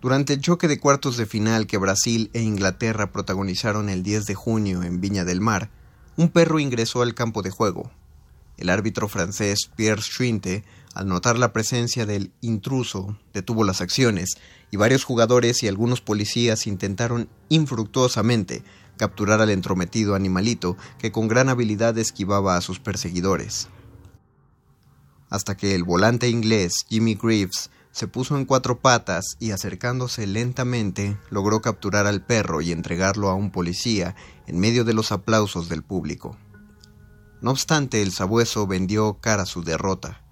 Durante el choque de cuartos de final que Brasil e Inglaterra protagonizaron el 10 de junio en Viña del Mar, un perro ingresó al campo de juego. El árbitro francés Pierre Schwinte, al notar la presencia del intruso, detuvo las acciones y varios jugadores y algunos policías intentaron infructuosamente capturar al entrometido animalito que con gran habilidad esquivaba a sus perseguidores. Hasta que el volante inglés Jimmy Greaves se puso en cuatro patas y acercándose lentamente logró capturar al perro y entregarlo a un policía en medio de los aplausos del público. No obstante, el sabueso vendió cara a su derrota.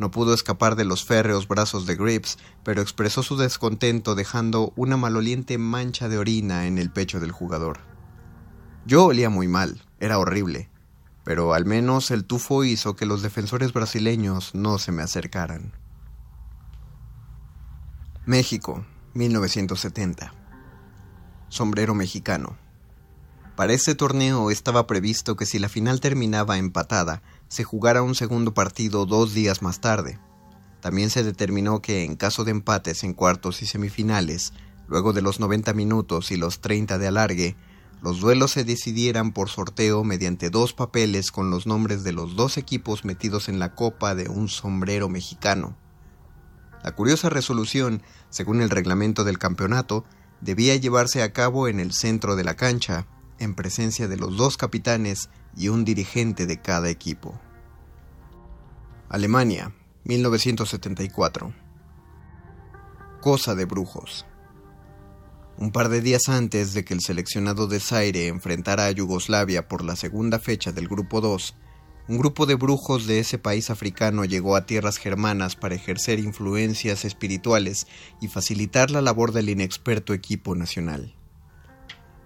No pudo escapar de los férreos brazos de Grips, pero expresó su descontento dejando una maloliente mancha de orina en el pecho del jugador. Yo olía muy mal, era horrible, pero al menos el tufo hizo que los defensores brasileños no se me acercaran. México, 1970. Sombrero mexicano. Para este torneo estaba previsto que si la final terminaba empatada, se jugara un segundo partido dos días más tarde. También se determinó que en caso de empates en cuartos y semifinales, luego de los 90 minutos y los 30 de alargue, los duelos se decidieran por sorteo mediante dos papeles con los nombres de los dos equipos metidos en la copa de un sombrero mexicano. La curiosa resolución, según el reglamento del campeonato, debía llevarse a cabo en el centro de la cancha, en presencia de los dos capitanes y un dirigente de cada equipo. Alemania, 1974. Cosa de brujos. Un par de días antes de que el seleccionado de Zaire enfrentara a Yugoslavia por la segunda fecha del Grupo 2, un grupo de brujos de ese país africano llegó a tierras germanas para ejercer influencias espirituales y facilitar la labor del inexperto equipo nacional.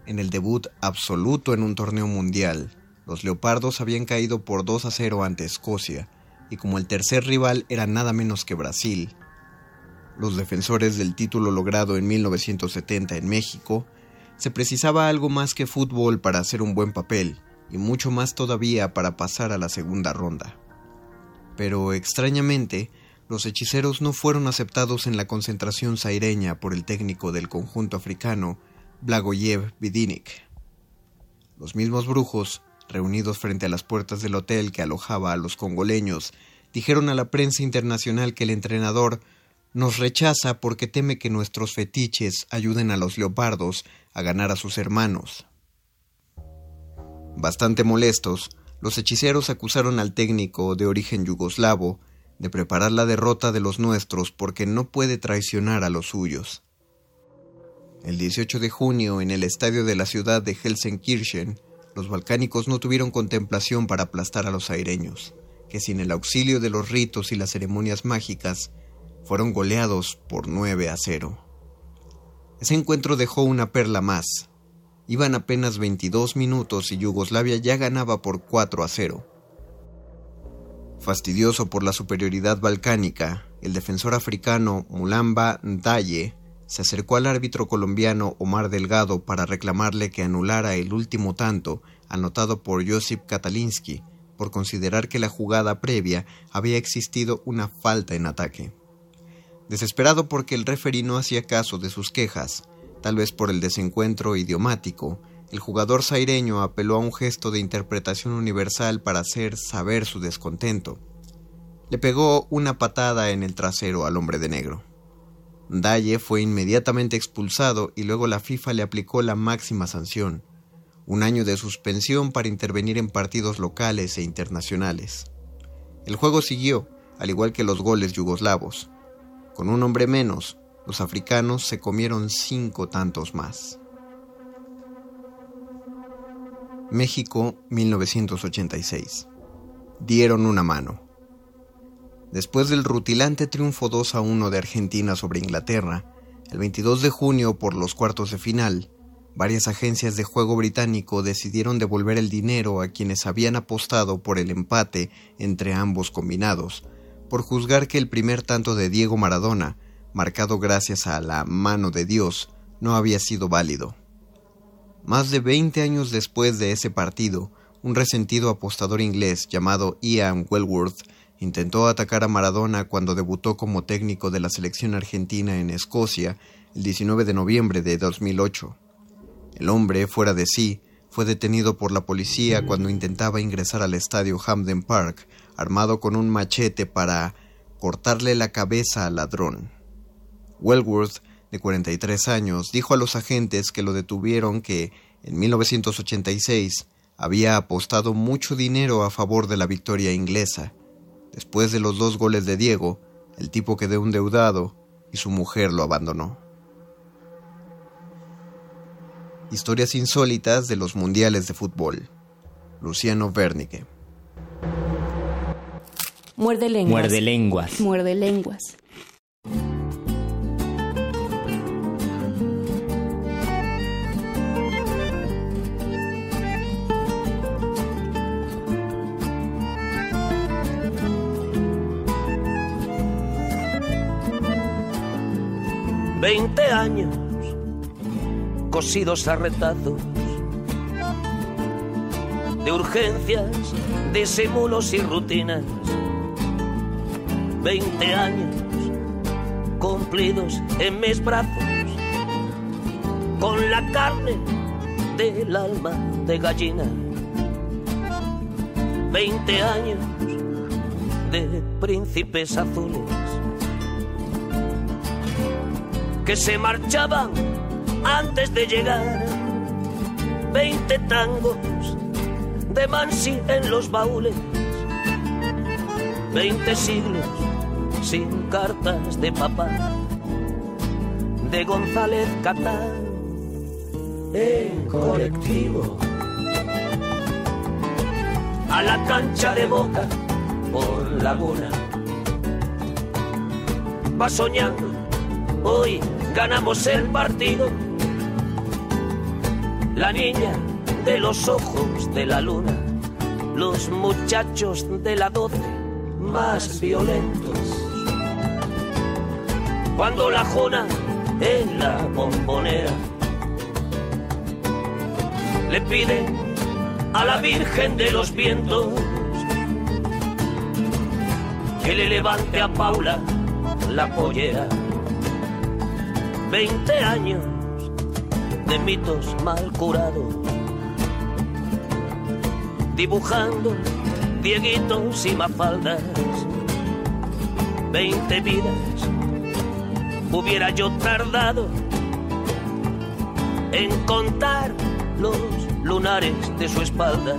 En el debut absoluto en un torneo mundial, los Leopardos habían caído por 2 a 0 ante Escocia, y como el tercer rival era nada menos que Brasil, los defensores del título logrado en 1970 en México, se precisaba algo más que fútbol para hacer un buen papel, y mucho más todavía para pasar a la segunda ronda. Pero extrañamente, los hechiceros no fueron aceptados en la concentración saireña por el técnico del conjunto africano, Blagoyev Vidinik. Los mismos brujos, reunidos frente a las puertas del hotel que alojaba a los congoleños, dijeron a la prensa internacional que el entrenador nos rechaza porque teme que nuestros fetiches ayuden a los leopardos a ganar a sus hermanos. Bastante molestos, los hechiceros acusaron al técnico de origen yugoslavo de preparar la derrota de los nuestros porque no puede traicionar a los suyos. El 18 de junio, en el estadio de la ciudad de Helsenkirchen, los balcánicos no tuvieron contemplación para aplastar a los aireños, que sin el auxilio de los ritos y las ceremonias mágicas, fueron goleados por 9 a 0. Ese encuentro dejó una perla más. Iban apenas 22 minutos y Yugoslavia ya ganaba por 4 a 0. Fastidioso por la superioridad balcánica, el defensor africano Mulamba Ndaye se acercó al árbitro colombiano Omar Delgado para reclamarle que anulara el último tanto anotado por Josip Katalinsky por considerar que la jugada previa había existido una falta en ataque. Desesperado porque el referí no hacía caso de sus quejas, tal vez por el desencuentro idiomático, el jugador zaireño apeló a un gesto de interpretación universal para hacer saber su descontento. Le pegó una patada en el trasero al hombre de negro. Daye fue inmediatamente expulsado y luego la FIFA le aplicó la máxima sanción, un año de suspensión para intervenir en partidos locales e internacionales. El juego siguió, al igual que los goles yugoslavos. Con un hombre menos, los africanos se comieron cinco tantos más. México, 1986. Dieron una mano. Después del rutilante triunfo 2 a 1 de Argentina sobre Inglaterra, el 22 de junio por los cuartos de final, varias agencias de juego británico decidieron devolver el dinero a quienes habían apostado por el empate entre ambos combinados, por juzgar que el primer tanto de Diego Maradona, marcado gracias a la mano de Dios, no había sido válido. Más de 20 años después de ese partido, un resentido apostador inglés llamado Ian Wellworth Intentó atacar a Maradona cuando debutó como técnico de la selección argentina en Escocia el 19 de noviembre de 2008. El hombre, fuera de sí, fue detenido por la policía cuando intentaba ingresar al estadio Hamden Park, armado con un machete para cortarle la cabeza al ladrón. Wellworth, de 43 años, dijo a los agentes que lo detuvieron que, en 1986, había apostado mucho dinero a favor de la victoria inglesa. Después de los dos goles de Diego, el tipo quedó endeudado y su mujer lo abandonó. Historias insólitas de los mundiales de fútbol. Luciano Bernique. Muerde lenguas. Muerde lenguas. Muerde lenguas. Veinte años cosidos a retazos de urgencias, disimulos y rutinas. Veinte años cumplidos en mis brazos, con la carne del alma de gallina. Veinte años de príncipes azules que se marchaban antes de llegar. Veinte tangos de Mansi en los baúles. Veinte siglos sin cartas de papá. De González Catán en colectivo. A la cancha de boca por laguna. Va soñando, hoy ganamos el partido la niña de los ojos de la luna, los muchachos de la doce más violentos. Cuando la jona en la bombonera le pide a la Virgen de los Vientos que le levante a Paula la pollera. Veinte años de mitos mal curados, dibujando dieguitos y mafaldas, veinte vidas hubiera yo tardado en contar los lunares de su espalda.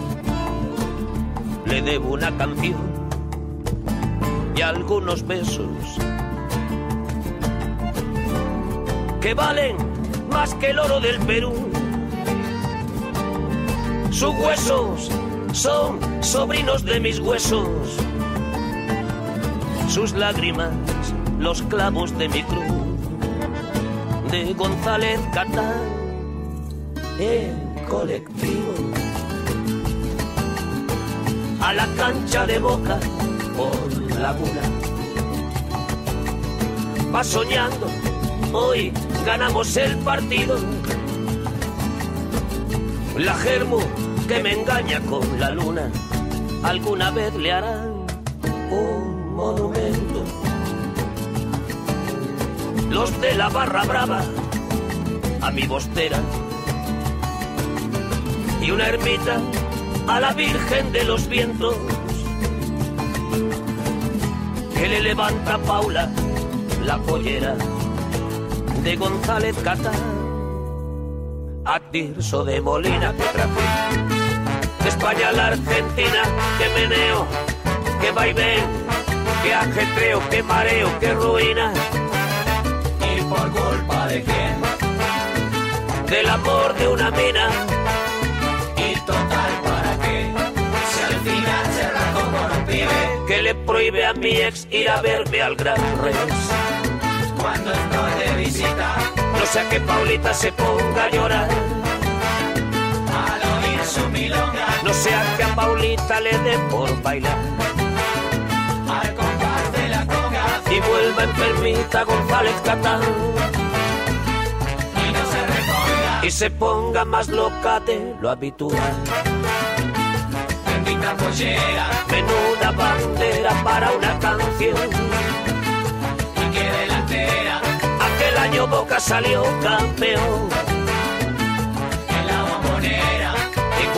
Le debo una canción y algunos besos que valen más que el oro del Perú. Sus huesos son sobrinos de mis huesos. Sus lágrimas, los clavos de mi cruz. De González Catán, en colectivo. A la cancha de boca por laguna. Va soñando hoy ganamos el partido. La germo que me engaña con la luna, alguna vez le harán un monumento. Los de la barra brava a mi bostera y una ermita a la Virgen de los Vientos que le levanta Paula la pollera de González Catán, a Tirso de Molina que traje, de España a la Argentina que meneo, que vaivén, que ajetreo, que mareo, que ruina. ¿Y por culpa de quién? Del amor de una mina. ¿Y total para qué? Si al final se como los pibes. Que le prohíbe a mi ex ir a verme al Gran Rex cuando estoy de visita. No sea que Paulita se ponga a llorar. Al oír su milonga. No sea que a Paulita le dé por bailar. Al compás de la conga. Y vuelva enfermita González Catán. Y no se reponga. Y se ponga más loca de lo habitual. Bendita pollera. Menuda bandera para una canción año Boca salió campeón. En la bombonera.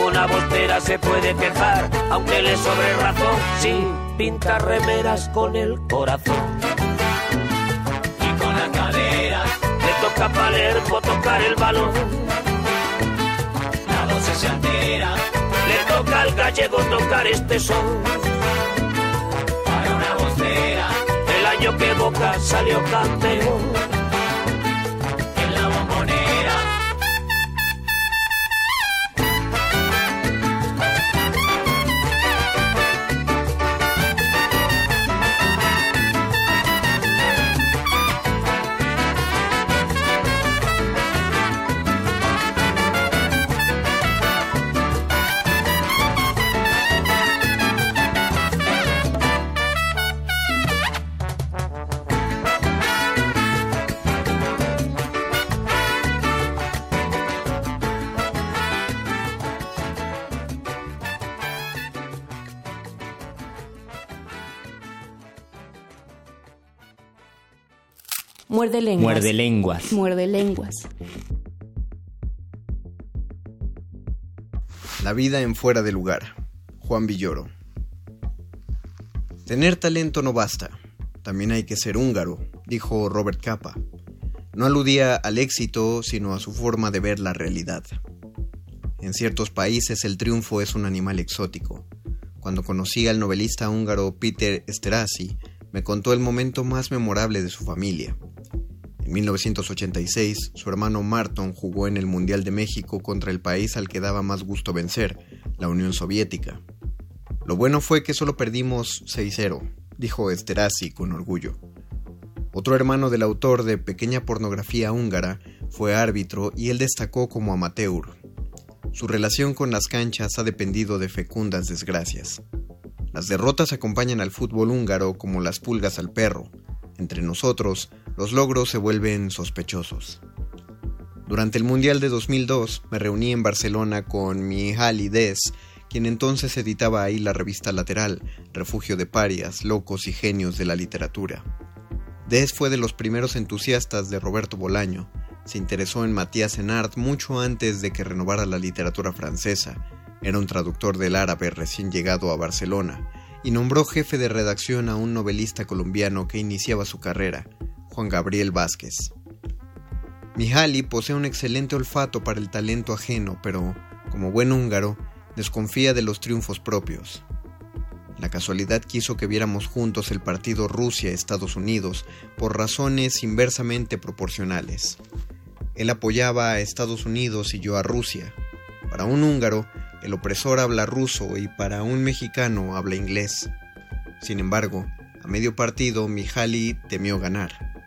una voltera se puede quejar, aunque le sobre razón, sí, pinta remeras con el corazón. Y con la cadera, Le toca a Palermo tocar el balón, la voz se altera le toca al gallego tocar este son. para una vocera El año que Boca salió campeón. Muerde lenguas. Muerde lenguas. Muerde lenguas. La vida en fuera de lugar. Juan Villoro. Tener talento no basta. También hay que ser húngaro, dijo Robert Capa. No aludía al éxito, sino a su forma de ver la realidad. En ciertos países el triunfo es un animal exótico. Cuando conocí al novelista húngaro Peter Esterhazy, me contó el momento más memorable de su familia. En 1986, su hermano Marton jugó en el Mundial de México contra el país al que daba más gusto vencer, la Unión Soviética. Lo bueno fue que solo perdimos 6-0, dijo Esterhazy con orgullo. Otro hermano del autor de Pequeña Pornografía Húngara fue árbitro y él destacó como amateur. Su relación con las canchas ha dependido de fecundas desgracias. Las derrotas acompañan al fútbol húngaro como las pulgas al perro. Entre nosotros, los logros se vuelven sospechosos. Durante el Mundial de 2002 me reuní en Barcelona con Mihaly Des, quien entonces editaba ahí la revista Lateral, refugio de parias, locos y genios de la literatura. Des fue de los primeros entusiastas de Roberto Bolaño. Se interesó en Matías Enard mucho antes de que renovara la literatura francesa. Era un traductor del árabe recién llegado a Barcelona y nombró jefe de redacción a un novelista colombiano que iniciaba su carrera, Juan Gabriel Vázquez. Mihaly posee un excelente olfato para el talento ajeno, pero, como buen húngaro, desconfía de los triunfos propios. La casualidad quiso que viéramos juntos el partido Rusia-Estados Unidos por razones inversamente proporcionales. Él apoyaba a Estados Unidos y yo a Rusia. Para un húngaro, el opresor habla ruso y para un mexicano habla inglés. Sin embargo, a medio partido, Mihaly temió ganar.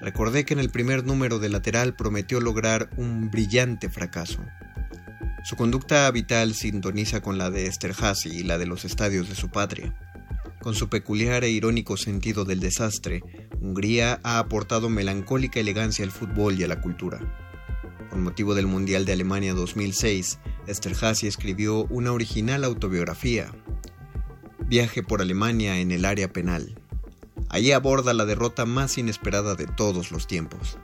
Recordé que en el primer número de lateral prometió lograr un brillante fracaso. Su conducta vital sintoniza con la de Esterhazy y la de los estadios de su patria. Con su peculiar e irónico sentido del desastre, Hungría ha aportado melancólica elegancia al fútbol y a la cultura. Con motivo del Mundial de Alemania 2006, Esterhazy escribió una original autobiografía, Viaje por Alemania en el área penal. Allí aborda la derrota más inesperada de todos los tiempos.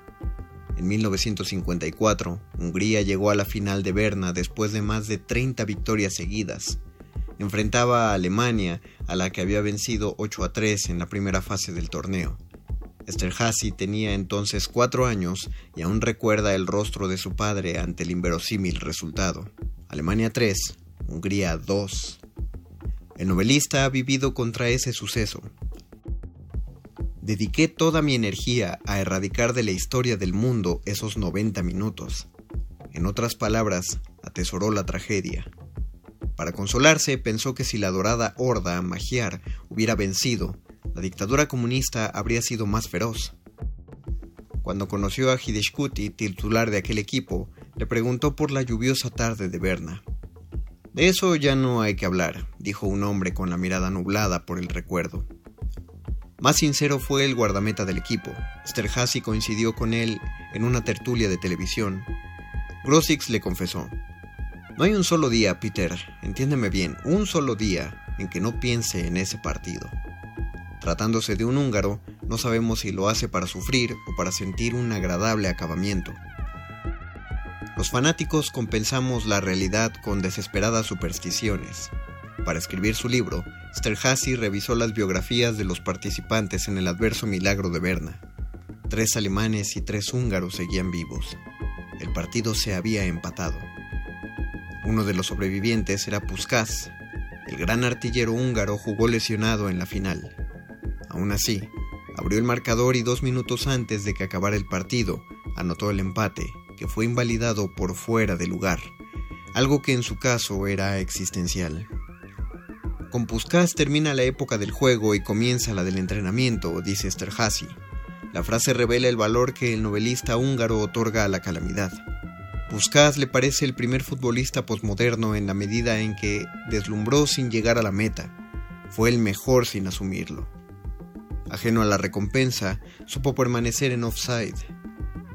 En 1954, Hungría llegó a la final de Berna después de más de 30 victorias seguidas. Enfrentaba a Alemania, a la que había vencido 8 a 3 en la primera fase del torneo. Esterhazy tenía entonces cuatro años y aún recuerda el rostro de su padre ante el inverosímil resultado. Alemania 3, Hungría 2. El novelista ha vivido contra ese suceso. Dediqué toda mi energía a erradicar de la historia del mundo esos 90 minutos. En otras palabras, atesoró la tragedia. Para consolarse, pensó que si la dorada horda magiar hubiera vencido, la dictadura comunista habría sido más feroz. Cuando conoció a Hideshkuti, titular de aquel equipo, le preguntó por la lluviosa tarde de Berna. De eso ya no hay que hablar, dijo un hombre con la mirada nublada por el recuerdo. Más sincero fue el guardameta del equipo. Esterhazy coincidió con él en una tertulia de televisión. Grosix le confesó: No hay un solo día, Peter, entiéndeme bien, un solo día en que no piense en ese partido. Tratándose de un húngaro, no sabemos si lo hace para sufrir o para sentir un agradable acabamiento. Los fanáticos compensamos la realidad con desesperadas supersticiones. Para escribir su libro, Sterhazy revisó las biografías de los participantes en el adverso milagro de Berna. Tres alemanes y tres húngaros seguían vivos. El partido se había empatado. Uno de los sobrevivientes era Puskás. El gran artillero húngaro jugó lesionado en la final. Aún así, abrió el marcador y dos minutos antes de que acabara el partido, anotó el empate, que fue invalidado por fuera de lugar, algo que en su caso era existencial. Con Puskás termina la época del juego y comienza la del entrenamiento, dice Esterhazy. La frase revela el valor que el novelista húngaro otorga a la calamidad. Puskás le parece el primer futbolista posmoderno en la medida en que deslumbró sin llegar a la meta. Fue el mejor sin asumirlo. Ajeno a la recompensa, supo permanecer en offside.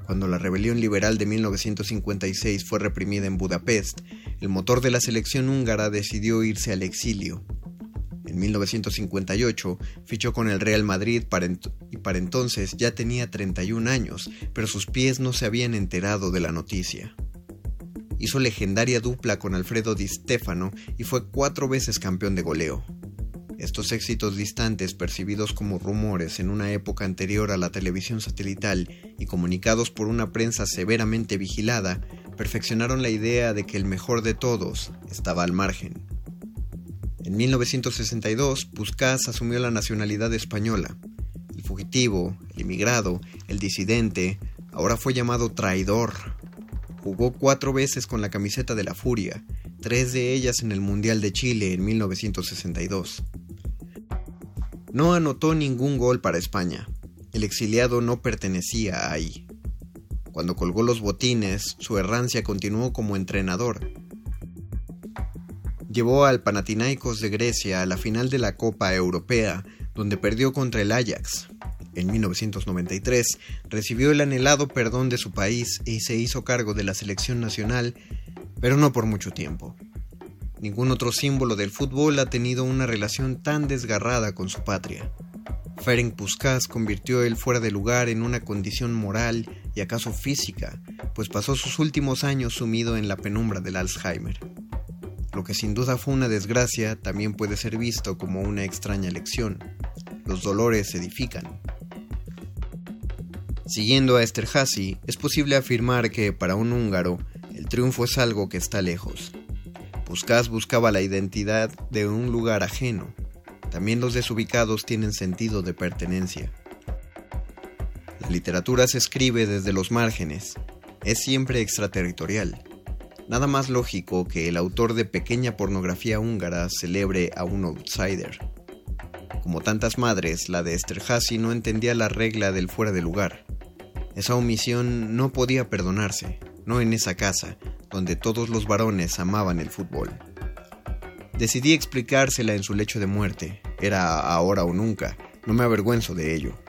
Cuando la rebelión liberal de 1956 fue reprimida en Budapest, el motor de la selección húngara decidió irse al exilio. En 1958 fichó con el Real Madrid y para entonces ya tenía 31 años, pero sus pies no se habían enterado de la noticia. Hizo legendaria dupla con Alfredo Di Stefano y fue cuatro veces campeón de goleo. Estos éxitos distantes, percibidos como rumores en una época anterior a la televisión satelital y comunicados por una prensa severamente vigilada, perfeccionaron la idea de que el mejor de todos estaba al margen. En 1962, Puskás asumió la nacionalidad española. El fugitivo, el inmigrado, el disidente, ahora fue llamado traidor. Jugó cuatro veces con la camiseta de la Furia, tres de ellas en el Mundial de Chile en 1962. No anotó ningún gol para España. El exiliado no pertenecía ahí. Cuando colgó los botines, su errancia continuó como entrenador, llevó al Panathinaikos de Grecia a la final de la Copa Europea, donde perdió contra el Ajax. En 1993 recibió el anhelado perdón de su país y se hizo cargo de la selección nacional, pero no por mucho tiempo. Ningún otro símbolo del fútbol ha tenido una relación tan desgarrada con su patria. Ferenc Puskás convirtió el fuera de lugar en una condición moral y acaso física, pues pasó sus últimos años sumido en la penumbra del Alzheimer. Lo que sin duda fue una desgracia también puede ser visto como una extraña lección. Los dolores edifican. Siguiendo a Esterhazy, es posible afirmar que para un húngaro el triunfo es algo que está lejos. Puskás buscaba la identidad de un lugar ajeno. También los desubicados tienen sentido de pertenencia. La literatura se escribe desde los márgenes. Es siempre extraterritorial. Nada más lógico que el autor de pequeña pornografía húngara celebre a un outsider. Como tantas madres, la de Esterhazy no entendía la regla del fuera de lugar. Esa omisión no podía perdonarse, no en esa casa, donde todos los varones amaban el fútbol. Decidí explicársela en su lecho de muerte. Era ahora o nunca. No me avergüenzo de ello,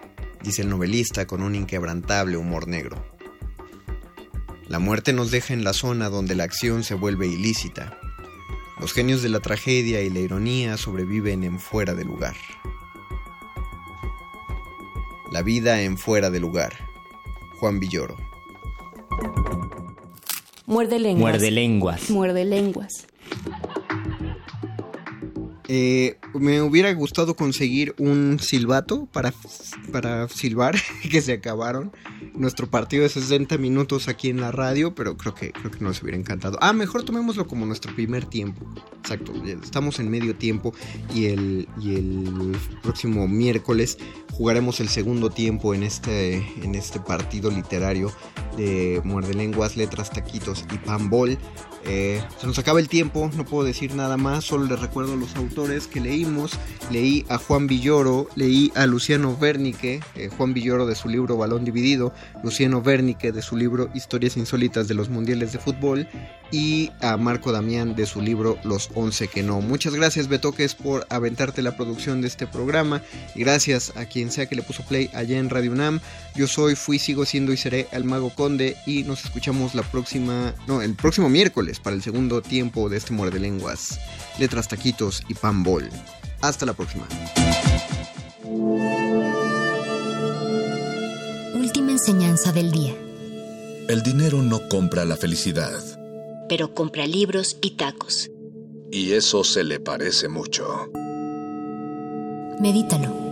dice el novelista con un inquebrantable humor negro. La muerte nos deja en la zona donde la acción se vuelve ilícita. Los genios de la tragedia y la ironía sobreviven en fuera de lugar. La vida en fuera de lugar. Juan Villoro. Muerde lenguas. Muerde lenguas. Muerde lenguas. Eh, me hubiera gustado conseguir un silbato para, para silbar, que se acabaron. Nuestro partido de 60 minutos aquí en la radio, pero creo que, creo que nos hubiera encantado. Ah, mejor tomémoslo como nuestro primer tiempo. Exacto, estamos en medio tiempo y el, y el próximo miércoles jugaremos el segundo tiempo en este, en este partido literario de Muerde Lenguas, Letras, Taquitos y Pambol. Eh, se nos acaba el tiempo, no puedo decir nada más, solo les recuerdo los autores que leímos. Leí a Juan Villoro, leí a Luciano Bernique, eh, Juan Villoro de su libro Balón Dividido, Luciano Bernique de su libro Historias Insólitas de los Mundiales de Fútbol y a Marco Damián de su libro Los 11 que no. Muchas gracias Betoques por aventarte la producción de este programa gracias a quien sea que le puso play allá en Radio UNAM. Yo soy, fui, sigo siendo y seré el Mago Conde y nos escuchamos la próxima, no, el próximo miércoles para el segundo tiempo de este Muerde Lenguas, Letras, Taquitos y Pan Bol. Hasta la próxima. Última enseñanza del día. El dinero no compra la felicidad. Pero compra libros y tacos. Y eso se le parece mucho. Medítalo.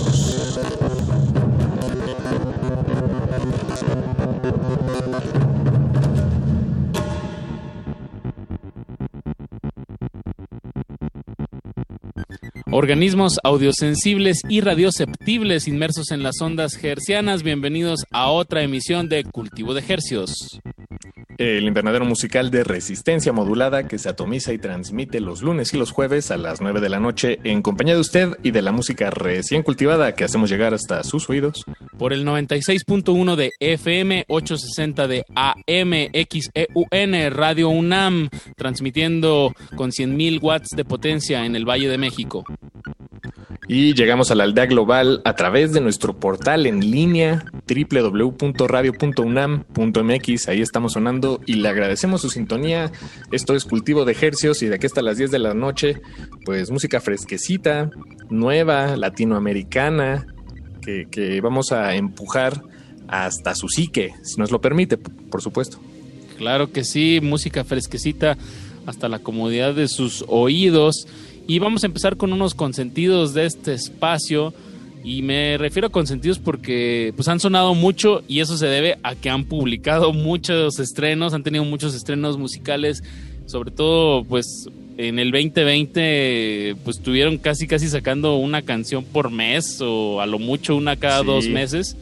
Organismos audiosensibles y radioceptibles inmersos en las ondas hercianas, bienvenidos a otra emisión de Cultivo de Hercios. El invernadero musical de resistencia modulada que se atomiza y transmite los lunes y los jueves a las 9 de la noche en compañía de usted y de la música recién cultivada que hacemos llegar hasta sus oídos. Por el 96.1 de FM, 860 de AM, XEUN, Radio UNAM, transmitiendo con 100.000 watts de potencia en el Valle de México. Y llegamos a la aldea global a través de nuestro portal en línea www.radio.unam.mx. Ahí estamos sonando y le agradecemos su sintonía. Esto es Cultivo de Ejercios y de aquí hasta las 10 de la noche, pues música fresquecita, nueva, latinoamericana, que, que vamos a empujar hasta su psique, si nos lo permite, por supuesto. Claro que sí, música fresquecita hasta la comodidad de sus oídos. Y vamos a empezar con unos consentidos de este espacio. Y me refiero a consentidos porque pues han sonado mucho y eso se debe a que han publicado muchos estrenos, han tenido muchos estrenos musicales, sobre todo pues en el 2020 pues estuvieron casi casi sacando una canción por mes o a lo mucho una cada Sí. dos meses.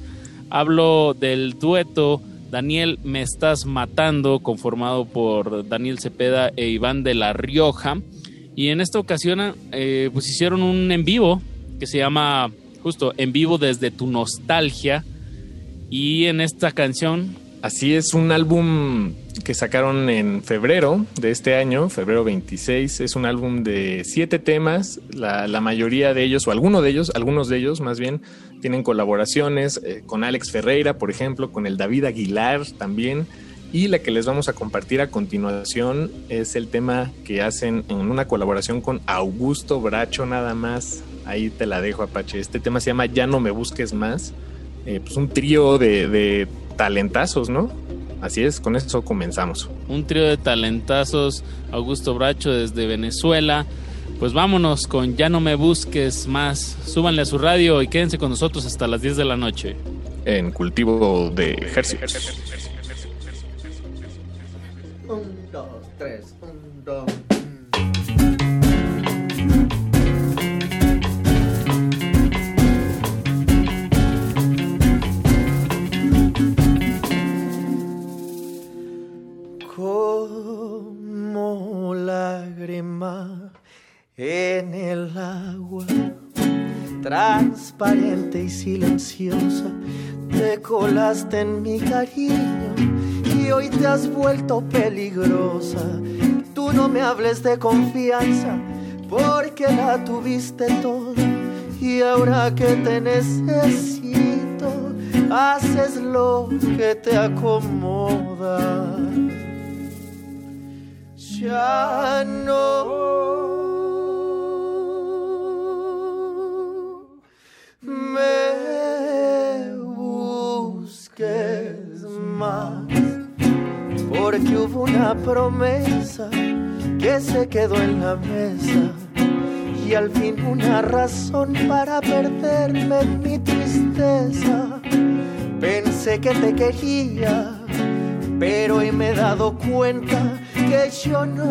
Hablo del dueto Daniel Me Estás Matando, conformado por Daniel Cepeda e Iván de la Rioja. Y en esta ocasión eh, pues hicieron un en vivo que se llama justo En vivo desde tu nostalgia. Y en esta canción Así es, un álbum que sacaron en febrero de este año, febrero 26. Es un álbum de siete temas. La, mayoría de ellos, o alguno de ellos, algunos de ellos más bien, tienen colaboraciones eh, con Alex Ferreira, por ejemplo, con el David Aguilar también. Y la que les vamos a compartir a continuación es el tema que hacen en una colaboración con Augusto Bracho, nada más. Ahí te la dejo, Apache. Este tema se llama Ya no me busques más. Eh, pues un trío de, de talentazos, ¿no? Así es, con eso comenzamos. un trío de talentazos, Augusto Bracho desde Venezuela. Pues vámonos con Ya no me busques más. Súbanle a su radio y quédense con nosotros hasta las 10 de la noche. En cultivo de ejercicios. Tres, dos. Como lágrima en el agua, transparente y silenciosa, te colaste en mi cariño y hoy te has vuelto peligrosa. Tú no me hables de confianza porque la tuviste toda y ahora que te necesito haces lo que te acomoda. Ya no me busques más, porque hubo una promesa que se quedó en la mesa y al fin una razón para perderme en mi tristeza. Pensé que te quería, pero hoy me he dado cuenta que yo no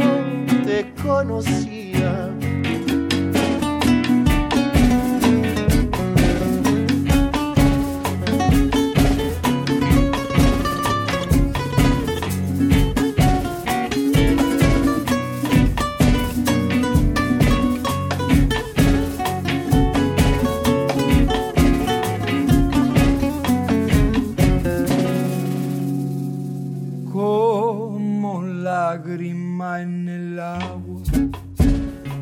te conocía.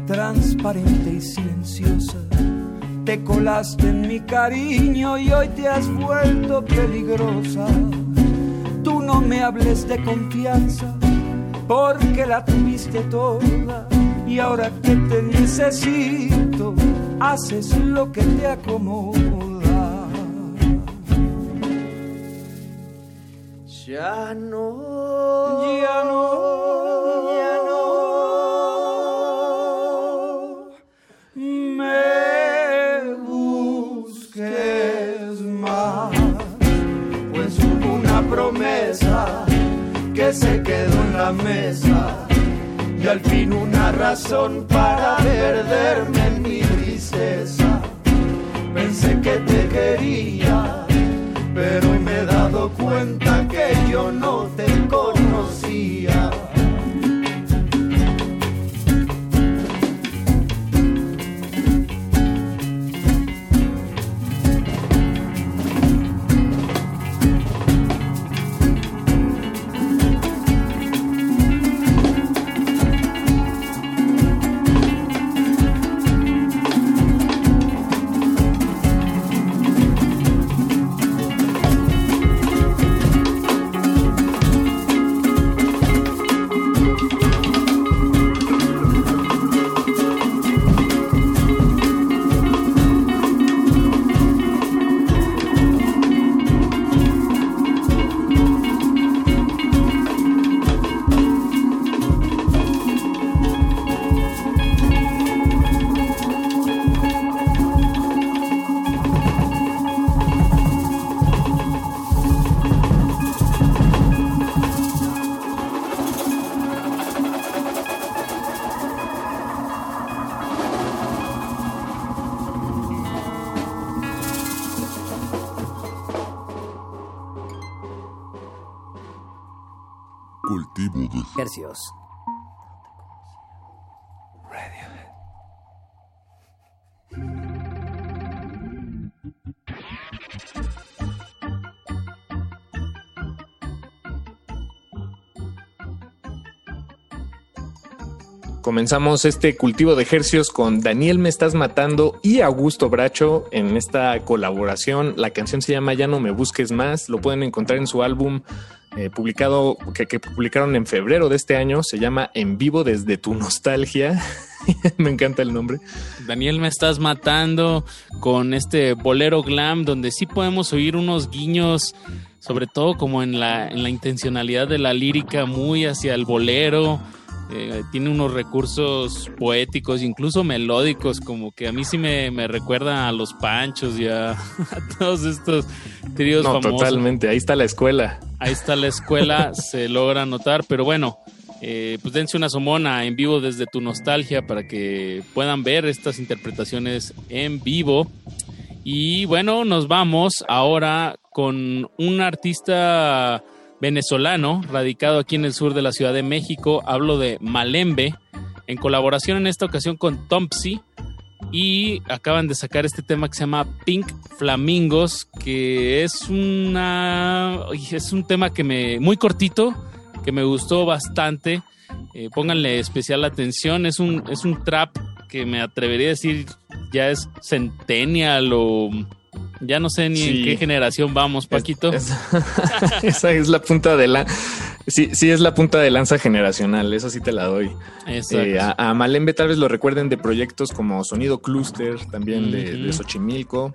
Transparente y silenciosa. Te colaste en mi cariño y hoy te has vuelto peligrosa. Tú no me hables de confianza porque la tuviste toda y ahora que te necesito haces lo que te acomoda. Ya no, ya no, mesa y al fin una razón para perderme en mi tristeza. Pensé que te quería, pero hoy me he dado cuenta que yo no te conocía. Comenzamos este cultivo de ejercios con Daniel Me Estás Matando y Augusto Bracho en esta colaboración. La canción se llama Ya no me busques más. Lo pueden encontrar en su álbum eh, publicado que, publicaron en febrero de este año. Se llama En vivo desde tu nostalgia. me encanta el nombre. Daniel, me estás matando con este bolero glam donde sí podemos oír unos guiños, sobre todo como en la, en la intencionalidad de la lírica, muy hacia el bolero. Eh, tiene unos recursos poéticos, incluso melódicos, como que a mí sí me, me recuerda a los panchos y a, a todos estos tríos No, famosos. totalmente. Ahí está la escuela. Ahí está la escuela, se logra notar, pero bueno, eh, pues dense una somona en vivo desde tu nostalgia para que puedan ver estas interpretaciones en vivo. Y bueno, nos vamos ahora con un artista venezolano radicado aquí en el sur de la Ciudad de México. Hablo de Malembe, en colaboración en esta ocasión con Tompsy. Y acaban de sacar este tema que se llama Pink Flamingos, que es una es un tema que me muy cortito, que me gustó bastante. Eh, pónganle especial atención, es un es un trap que me atrevería a decir ya es centennial o ya no sé ni en qué generación vamos, Paquito. Esa es la punta de la. Sí, sí, es la punta de lanza generacional, eso sí te la doy. Eh, a, a Malembe tal vez lo recuerden de proyectos como Sonido Cluster, también de, de Xochimilco.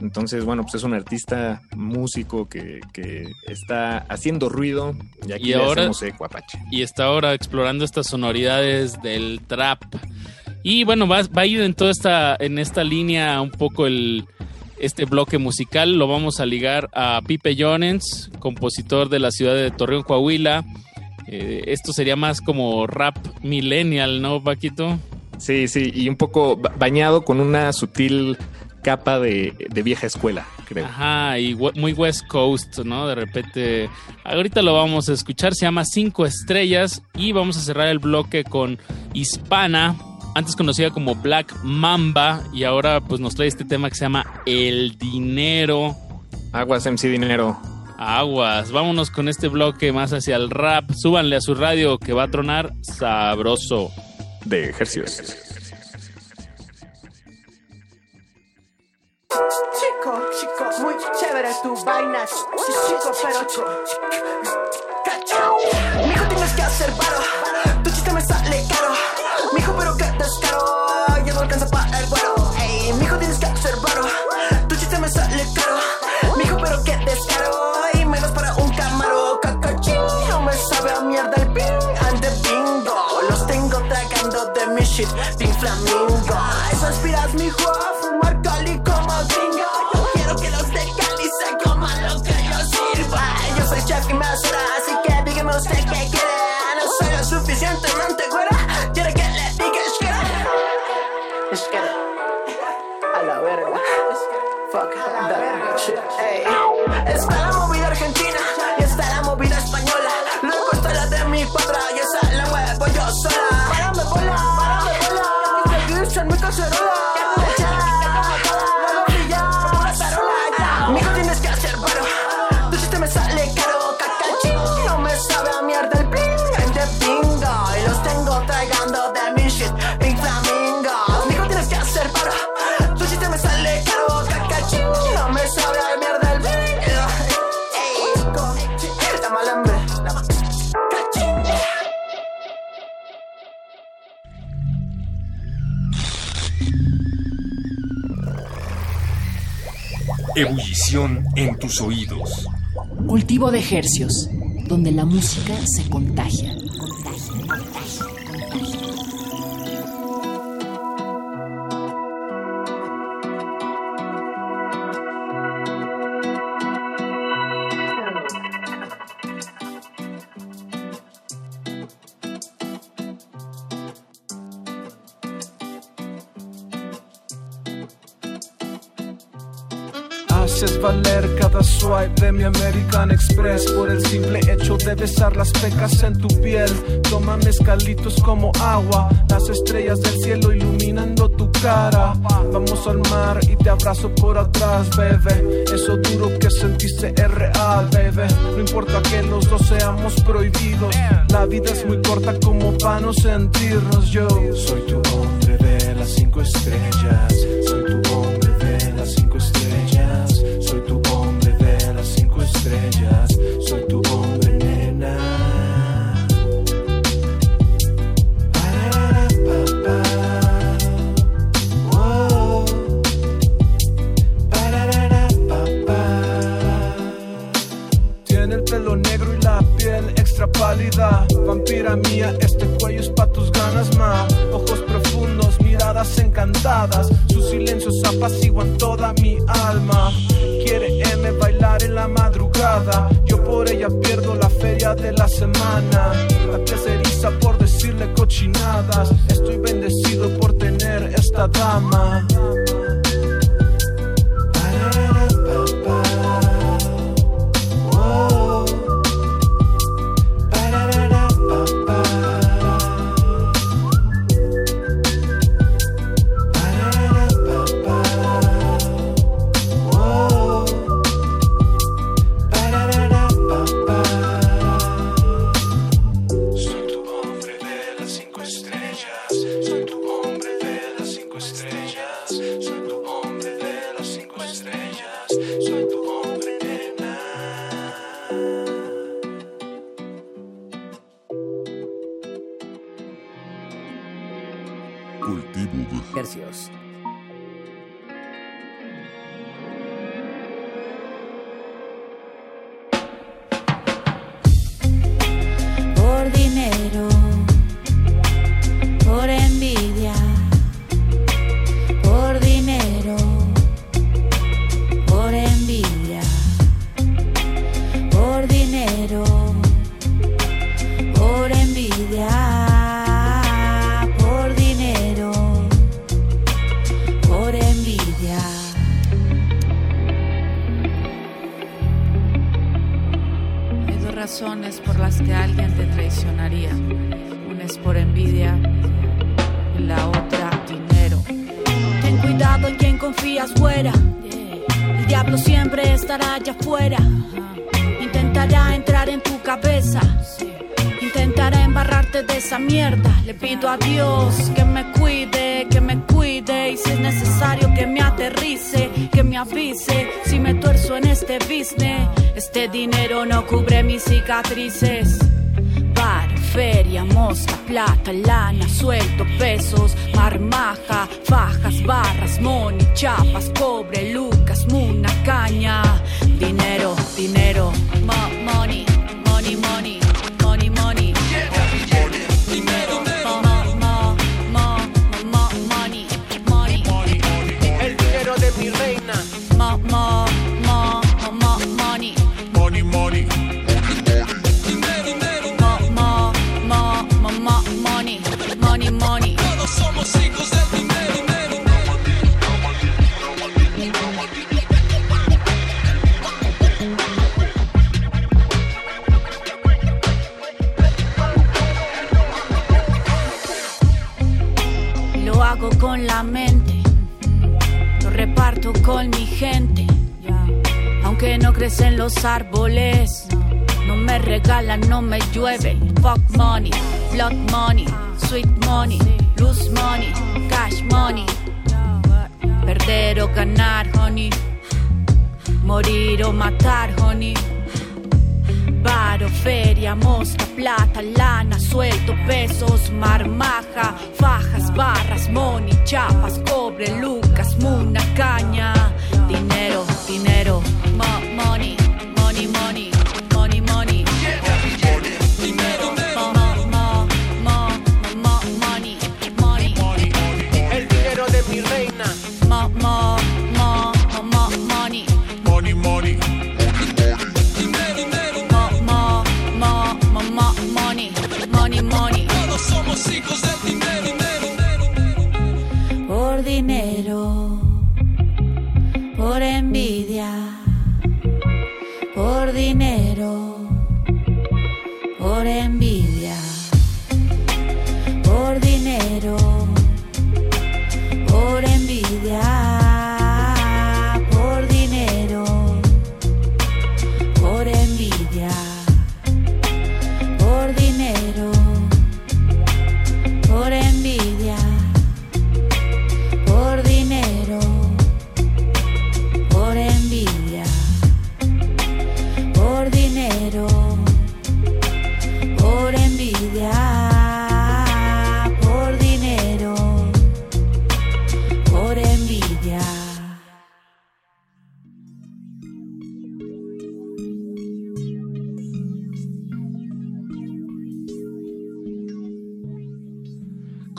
Entonces, bueno, pues es un artista músico que, que está haciendo ruido y aquí Y le ahora- hacemos eco, Apache. y está ahora explorando estas sonoridades del trap. Y bueno, va, va a ir en toda esta, en esta línea un poco el este bloque musical. Lo vamos a ligar a Pipe Jonens, compositor de la ciudad de Torreón, Coahuila. Eh, esto sería más como rap millennial, ¿no, Paquito? Sí, sí, y un poco ba- bañado con una sutil capa de, de vieja escuela, creo. Ajá, y muy West Coast, ¿no? De repente, ahorita lo vamos a escuchar, se llama Cinco Estrellas y vamos a cerrar el bloque con Hispana, antes conocida como Black Mamba, y ahora pues nos trae este tema que se llama El Dinero. Aguas MC Dinero. Aguas, vámonos con este bloque más hacia el rap. Súbanle a su radio que va a tronar sabroso. De ejercicios. Chico, chico, muy chévere tus vainas. Sí, chico, pero chico. Tienes que hacer paro. Tu chiste me sale caro. shit, Pink Flamingo. Eso aspiras mi juego. Ebullición en tus oídos. Cultivo de ejercios, donde la música se contagia. hacer cada swipe de mi American Express por el simple hecho de besar las pecas en tu piel. Toma mezcalitos como agua, las estrellas del cielo iluminando tu cara. Vamos al mar y te abrazo por atrás, bebé. Eso duro que sentiste es real, bebé. No importa que los dos seamos prohibidos, la vida es muy corta como para no sentirnos. Yo soy tu hombre de las cinco estrellas. De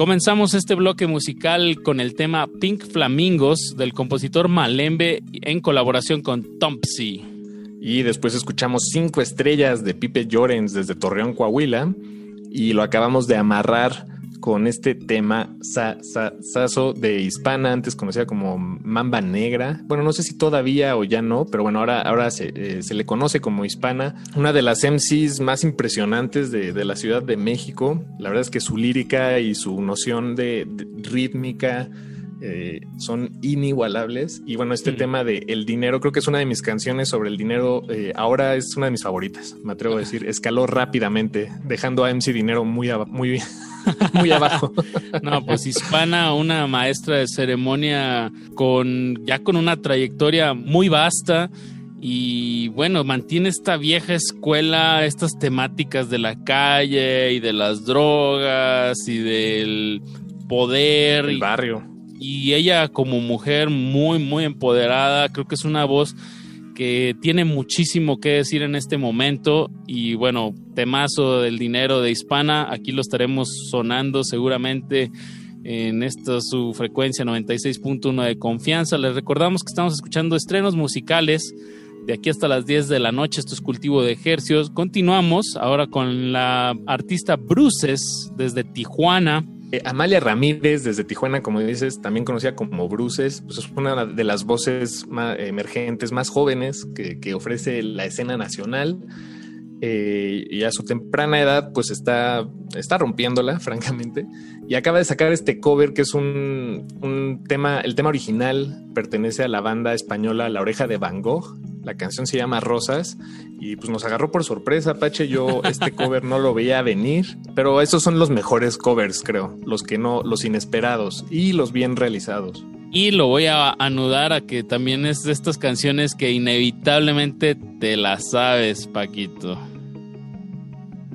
Comenzamos este bloque musical con el tema Pink Flamingos del compositor Malembe en colaboración con Tompsy. Y después escuchamos cinco estrellas de Pipe Llorens desde Torreón, Coahuila. Y lo acabamos de amarrar con este tema sa, sa- de Hispana, antes conocida como Mamba Negra. Bueno, no sé si todavía o ya no, pero bueno, ahora, ahora se, eh, se le conoce como Hispana. Una de las MCs más impresionantes de, de la Ciudad de México. La verdad es que su lírica y su noción de rítmica eh, son inigualables. Y bueno, este tema de el dinero, creo que es una de mis canciones sobre el dinero. eh, ahora es una de mis favoritas, me atrevo a decir. Escaló rápidamente, dejando a MC Dinero muy, muy, muy abajo. No, pues Hispana, una maestra de ceremonia con ya con una trayectoria muy vasta y bueno, mantiene esta vieja escuela, estas temáticas de la calle y de las drogas y del poder. El y- barrio. Y ella como mujer muy, muy empoderada, creo que es una voz que tiene muchísimo que decir en este momento y bueno, temazo del dinero de Hispana, aquí lo estaremos sonando seguramente en esta su frecuencia 96.1 de confianza. Les recordamos que estamos escuchando estrenos musicales de aquí hasta las 10 de la noche, esto es cultivo de ejercios. Continuamos ahora con la artista Bruces desde Tijuana. Eh, Amalia Ramírez, desde Tijuana, como dices, también conocida como Bruces, pues es una de las voces emergentes, más jóvenes que, que ofrece la escena nacional. eh, y a su temprana edad pues está, está rompiéndola, francamente, y acaba de sacar este cover que es un, un, tema, el tema original pertenece a la banda española La Oreja de Van Gogh, la canción se llama Rosas y pues nos agarró por sorpresa, Pache, yo este cover no lo veía venir, pero esos son los mejores covers, creo, los que no, los inesperados y los bien realizados. Y lo voy a anudar a que también es de estas canciones que inevitablemente te las sabes, Paquito.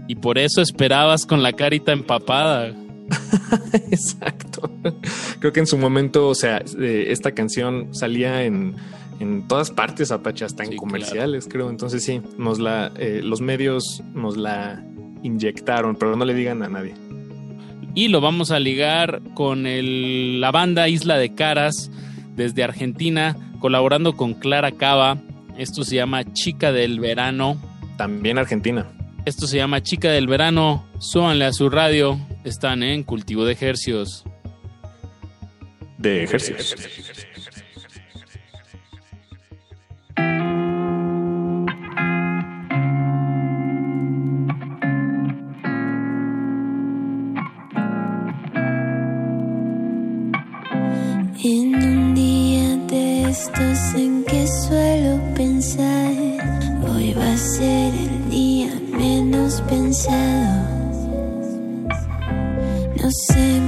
Y por eso esperabas con la carita empapada. Exacto. Creo que en su momento, o sea, eh, esta canción salía en, en todas partes, Apache, hasta en comerciales, creo. Entonces sí, nos la, eh, los medios nos la inyectaron, pero no le digan a nadie y lo vamos a ligar con el, la banda Isla de Caras desde Argentina, colaborando con Clara Cava. Esto se llama Chica del Verano. También Argentina. Esto se llama Chica del Verano. Súbanle a su radio. Están en Cultivo de Ejercios. De ejercicios. En un día de estos en que suelo pensar, hoy va a ser el día menos pensado. Nos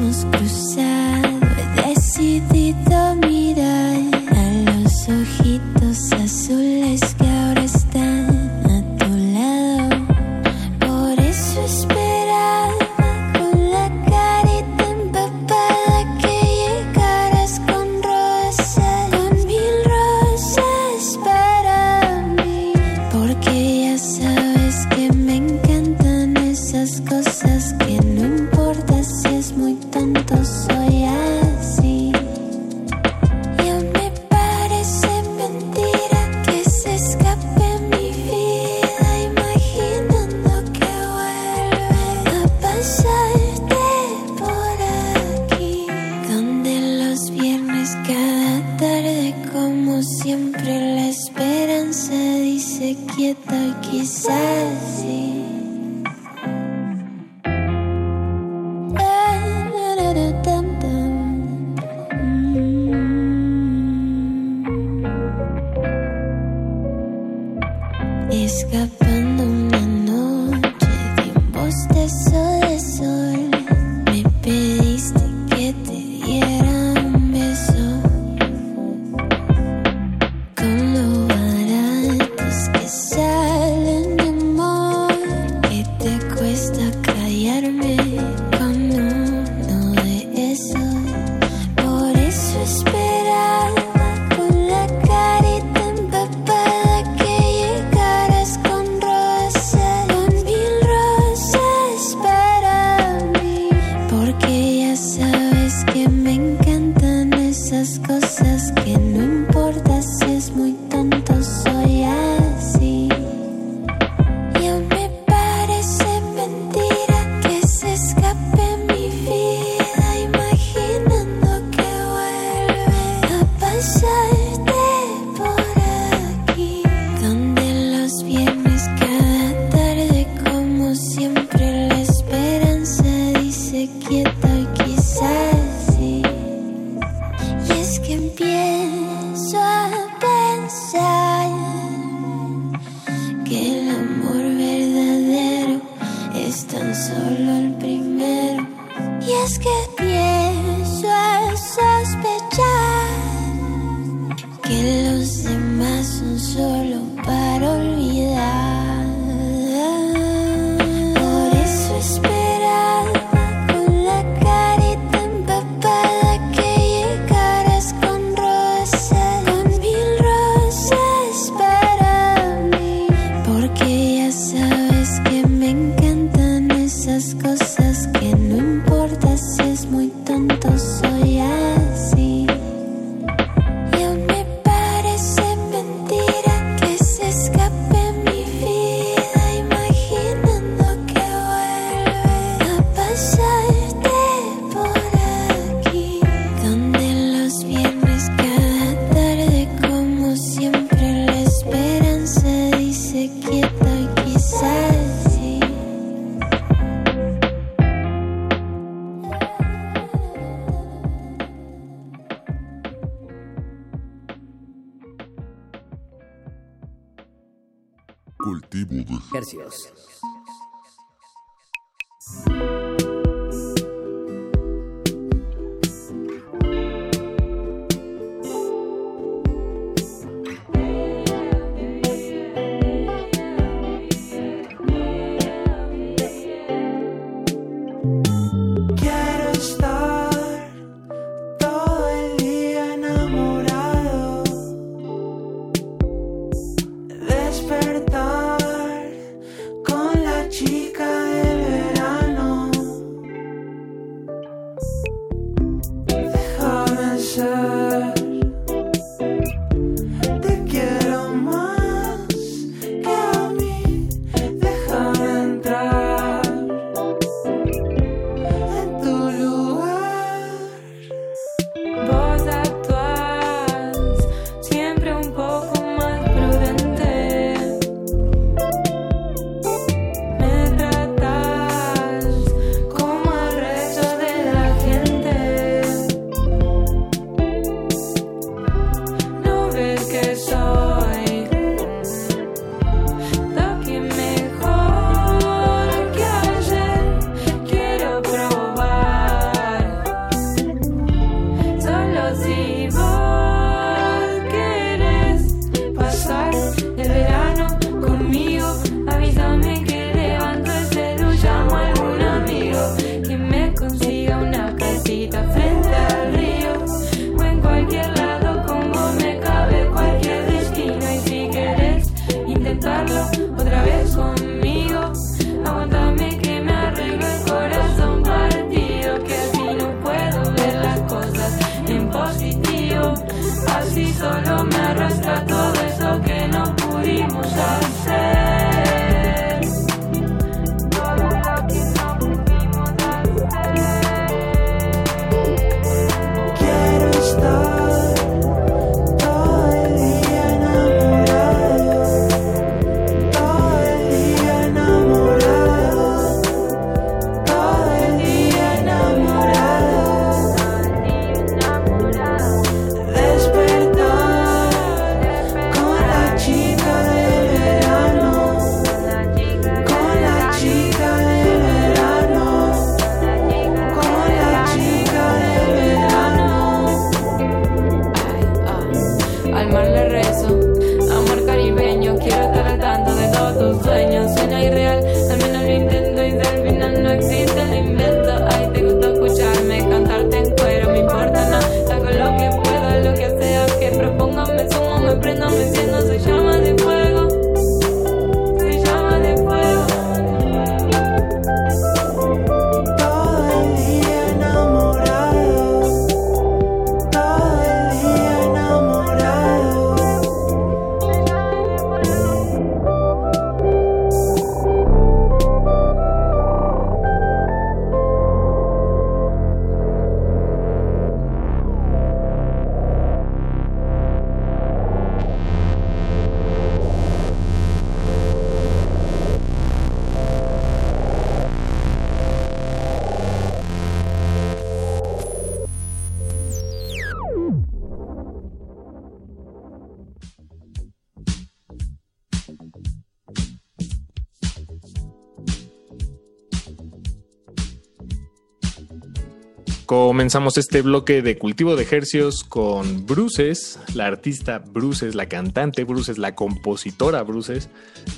Comenzamos este bloque de cultivo de ejercios con Bruces, la artista Bruces, la cantante Bruces, la compositora Bruces,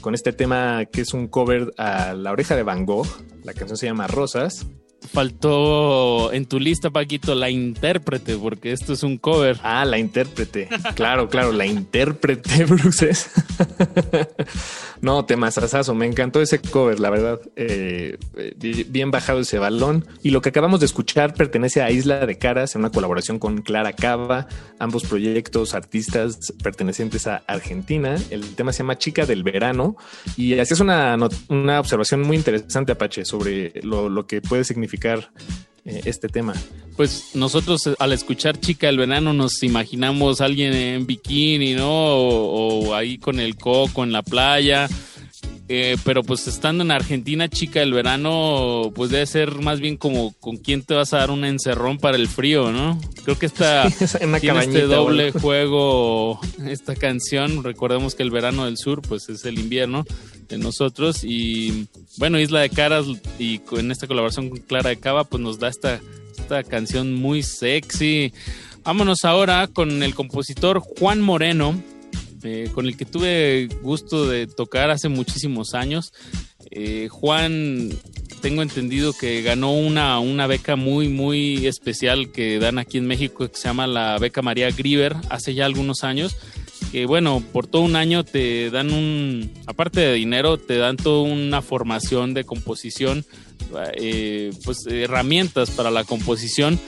con este tema que es un cover a La oreja de Van Gogh. La canción se llama Rosas. Faltó en tu lista, Paquito, la intérprete, porque esto es un cover. Ah, la intérprete. Claro, claro, la intérprete, Bruces. no, temazazazo. Me encantó ese cover, la verdad. Eh, eh, bien bajado ese balón. Y lo que acabamos de escuchar pertenece a Isla de Caras en una colaboración con Clara Cava. Ambos proyectos artistas pertenecientes a Argentina. El tema se llama Chica del Verano. Y así es una, una observación muy interesante, Apache, sobre lo, lo que puede significar eh, este tema. Pues nosotros eh, al escuchar Chica del Verano nos imaginamos a alguien en bikini, ¿no? O, o ahí con el coco en la playa. Eh, pero pues estando en Argentina, chica, el verano pues debe ser más bien como con quién te vas a dar un encerrón para el frío, ¿no? Creo que esta tiene este doble bueno. juego esta canción. Recordemos que el verano del sur pues es el invierno de nosotros y bueno, Isla de Caras y con esta colaboración con Clara de Cava pues nos da esta, esta canción muy sexy. Vámonos ahora con el compositor Juan Moreno, con el que tuve gusto de tocar hace muchísimos años. Eh, Juan, tengo entendido que ganó una, una beca muy, muy especial que dan aquí en México que se llama la beca María Grieber hace ya algunos años. Que bueno, por todo un año te dan un, aparte de dinero, te dan toda una formación de composición, eh, pues herramientas para la composición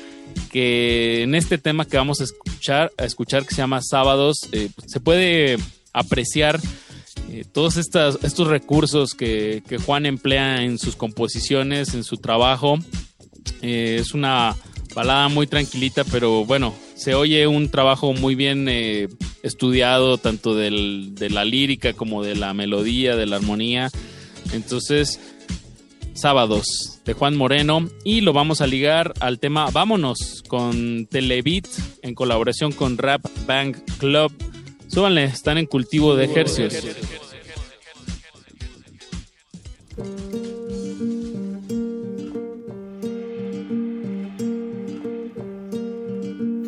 que en este tema que vamos a escuchar, a escuchar que se llama Sábados, eh, se puede apreciar eh, todos estos recursos que, que Juan emplea en sus composiciones, en su trabajo. Eh, es una balada muy tranquilita, pero bueno, se oye un trabajo muy bien estudiado, tanto del- de la lírica como de la melodía, de la armonía. Entonces, Sábados de Juan Moreno y lo vamos a ligar al tema Vámonos con Televit en colaboración con Rap Bang Club. Súbanle, están en cultivo de ejercicios.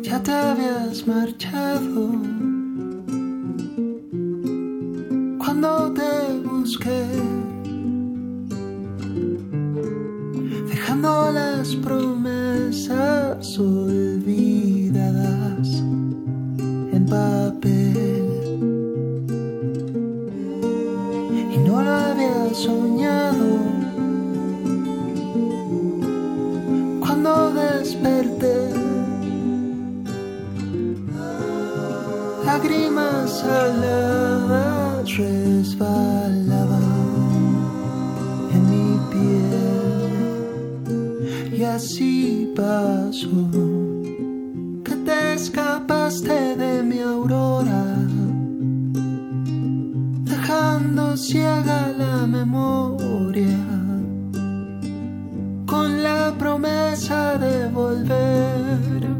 ya te habías marchado. Cuando te busqué, las promesas olvidadas en papel. Y no lo había soñado. Cuando desperté, lágrimas saladas resbalaban así pasó que te escapaste de mi aurora dejando ciega la memoria con la promesa de volver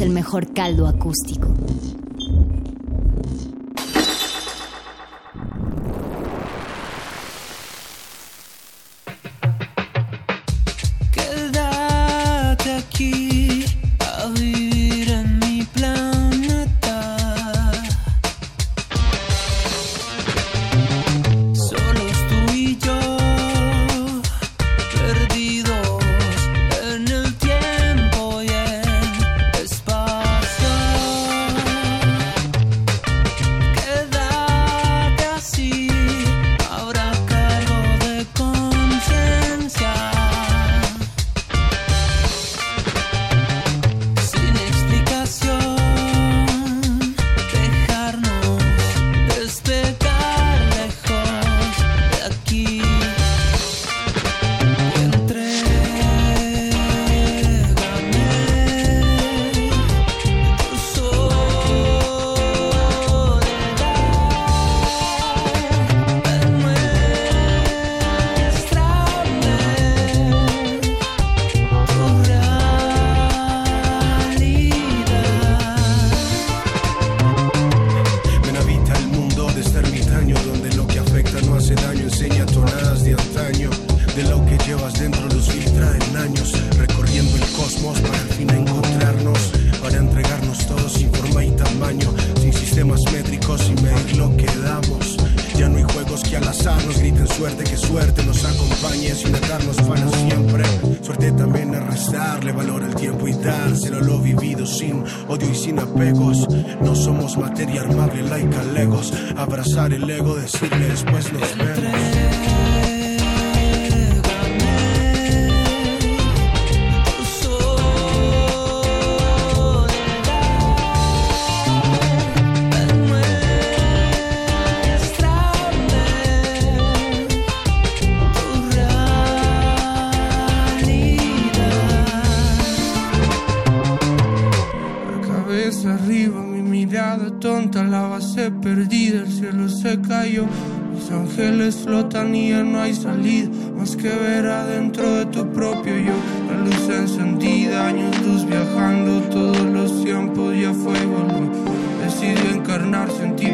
el mejor caldo acústico. Ángeles flotan y ya no hay salida, más que ver adentro de tu propio yo. La luz encendida, años luz viajando, todos los tiempos ya fue y volvió. Decidió encarnarse en ti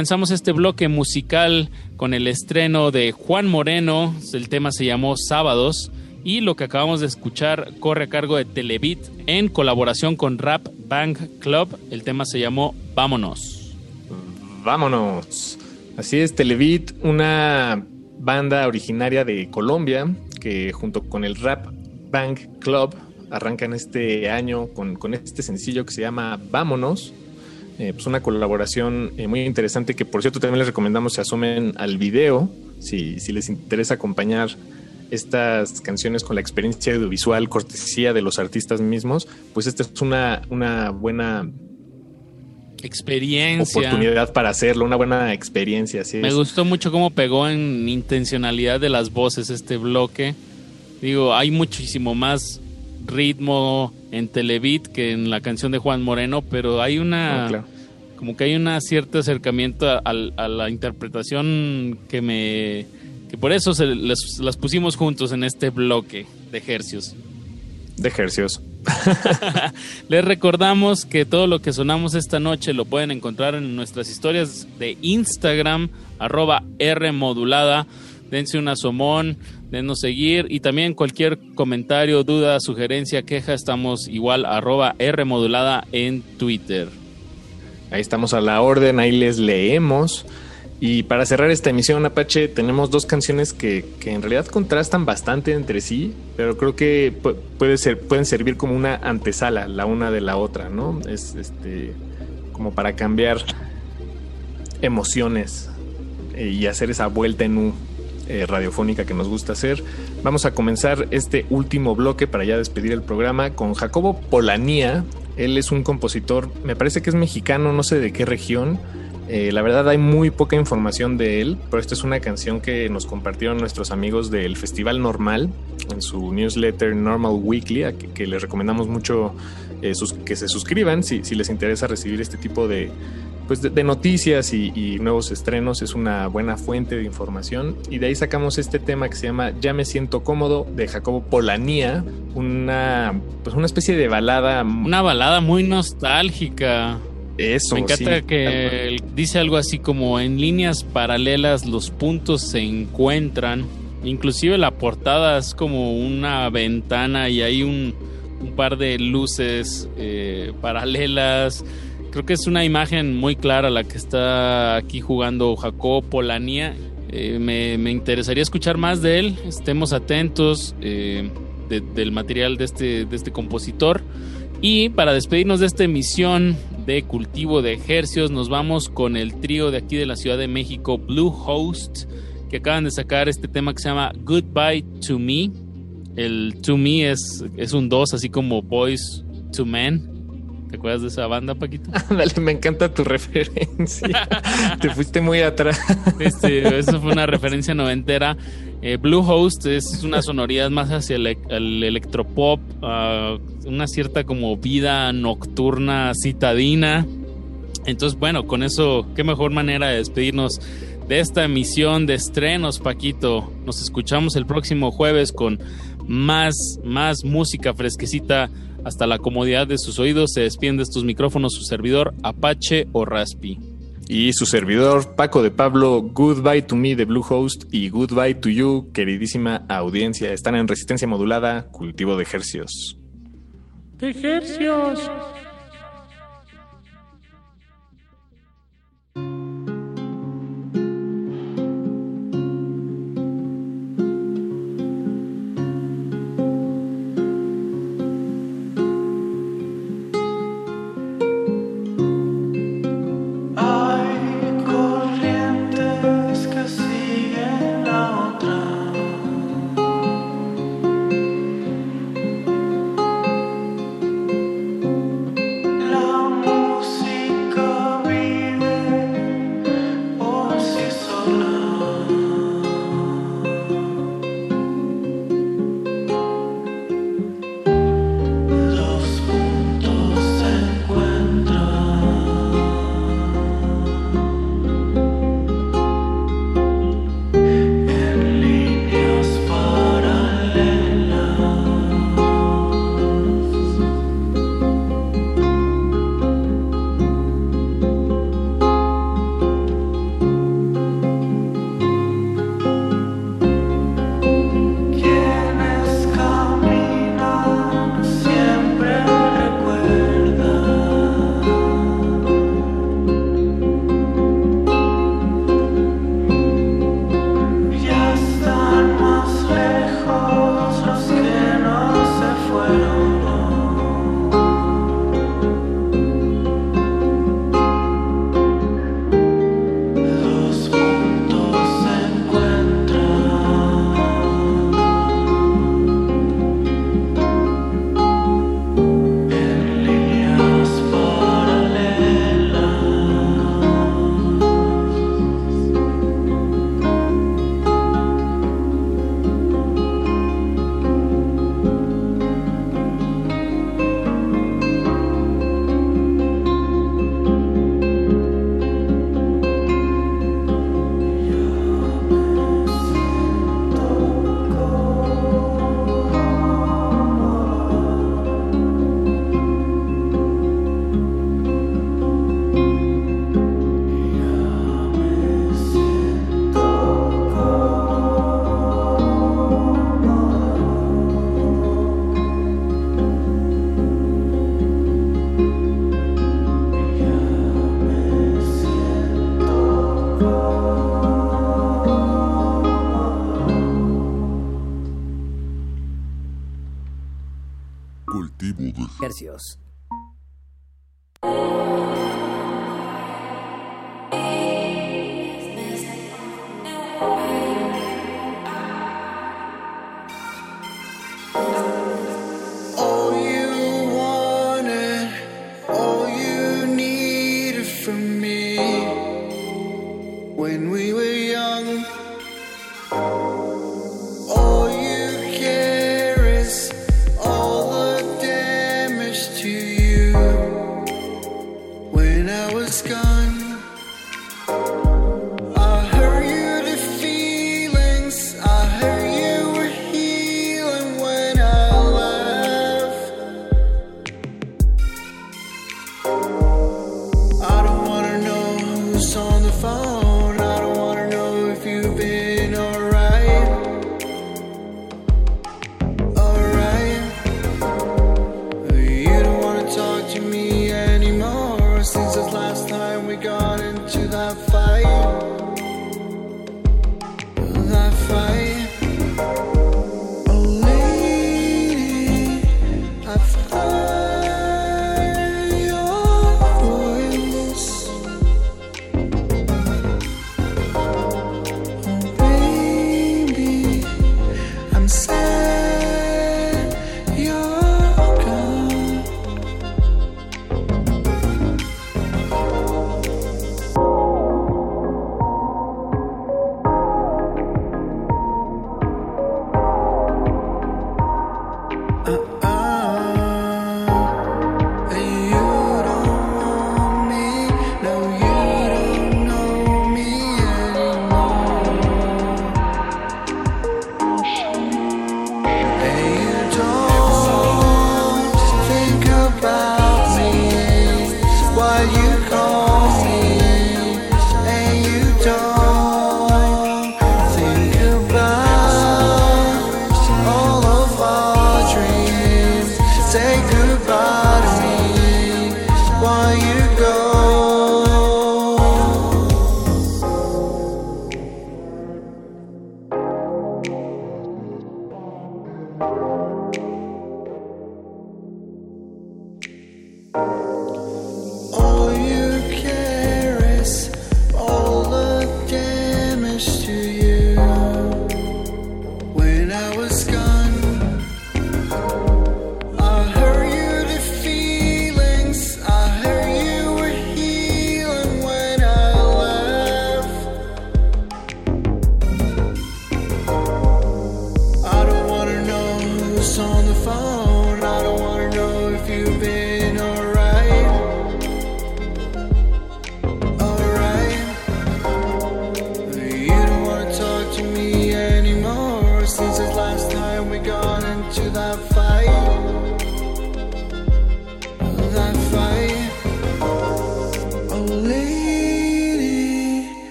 Comenzamos este bloque musical con el estreno de Juan Moreno. El tema se llamó Sábados. Y lo que acabamos de escuchar corre a cargo de Televit en colaboración con Rap Bang Club. El tema se llamó Vámonos. Vámonos. Así es, Televit, una banda originaria de Colombia que junto con el Rap Bang Club arrancan este año con, con este sencillo que se llama Vámonos. Eh, pues una colaboración eh, muy interesante que por cierto también les recomendamos se asomen al video si, si les interesa acompañar estas canciones con la experiencia audiovisual cortesía de los artistas mismos, pues esta es una, una buena experiencia. oportunidad para hacerlo, una buena experiencia. Así Me es. gustó mucho cómo pegó en intencionalidad de las voces este bloque. Digo, hay muchísimo más ritmo en Televit que en la canción de Juan Moreno, pero hay una... Ah, claro. Como que hay un cierto acercamiento a la interpretación que me... Que por eso se las, las pusimos juntos en este bloque de ejercicios. De ejercicios. Les recordamos que todo lo que sonamos esta noche lo pueden encontrar en nuestras historias de Instagram, arroba Rmodulada. Dense un asomón, denos seguir y también cualquier comentario, duda, sugerencia, queja, estamos igual arroba Rmodulada en Twitter. Ahí estamos a la orden, ahí les leemos. Y para cerrar esta emisión, Apache, tenemos dos canciones que, que en realidad contrastan bastante entre sí, pero creo que pu- puede ser, pueden servir como una antesala la una de la otra, ¿no? Es este como para cambiar emociones eh, y hacer esa vuelta en U eh, radiofónica que nos gusta hacer. Vamos a comenzar este último bloque para ya despedir el programa con Jacobo Polanía. Él es un compositor, me parece que es mexicano, no sé de qué región. Eh, la verdad hay muy poca información de él, pero esta es una canción que nos compartieron nuestros amigos del Festival Normal en su newsletter Normal Weekly, que, que les recomendamos mucho eh, que se suscriban si les interesa recibir este tipo de, pues de, de noticias y, y nuevos estrenos. Es una buena fuente de información. Y de ahí sacamos este tema que se llama Ya me siento cómodo de Jacobo Polanía, una, pues una especie de balada. Una balada muy nostálgica. Eso, Me encanta sí. que él dice algo así como en líneas paralelas los puntos se encuentran. Inclusive la portada es como una ventana y hay un, un par de luces eh, paralelas. Creo que es una imagen muy clara la que está aquí jugando Jacob Polanía. Eh, me, me interesaría escuchar más de él. Estemos atentos eh, de- del material de este, de este compositor. Y para despedirnos de esta emisión de cultivo de ejercios, nos vamos con el trío de aquí de la Ciudad de México, Blue Host, que acaban de sacar este tema que se llama Goodbye to Me. El to me es, es un 2, así como Boys to Men. ¿Te acuerdas de esa banda, Paquito? Dale, me encanta tu referencia. Te fuiste muy atrás. Este, eso fue una referencia noventera. Eh, Blue Host es una sonoridad más hacia el, el electropop, ah, una cierta como vida nocturna citadina. Entonces, bueno, con eso, qué mejor manera de despedirnos de esta emisión de estrenos, Paquito. Nos escuchamos el próximo jueves con más, más música fresquecita hasta la comodidad de sus oídos. Se despiden de estos micrófonos su servidor Apache o Raspi. Y su servidor, Paco de Pablo, Goodbye to Me de Bluehost y Goodbye to You, queridísima audiencia. Están en resistencia modulada, cultivo de ejercios. De ejercios.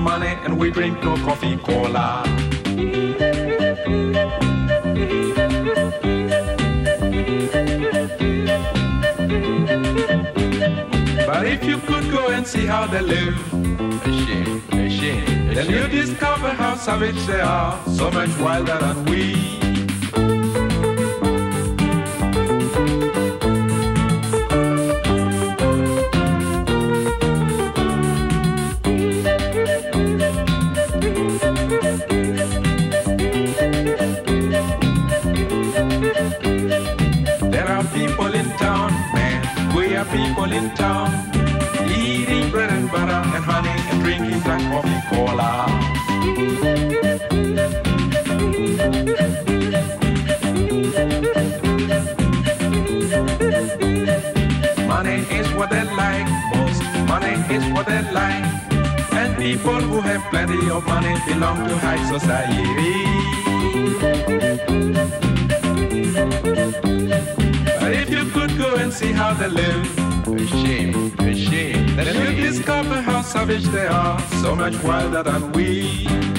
Money and we drink no coffee cola. But if you could go and see how they live, Then you discover how savage they are, so much wilder than we. Is what they like. And people who have plenty of money belong to high society. But if you could go and see how they live, a shame, a shame. Then you discover how savage they are, so much wilder than we.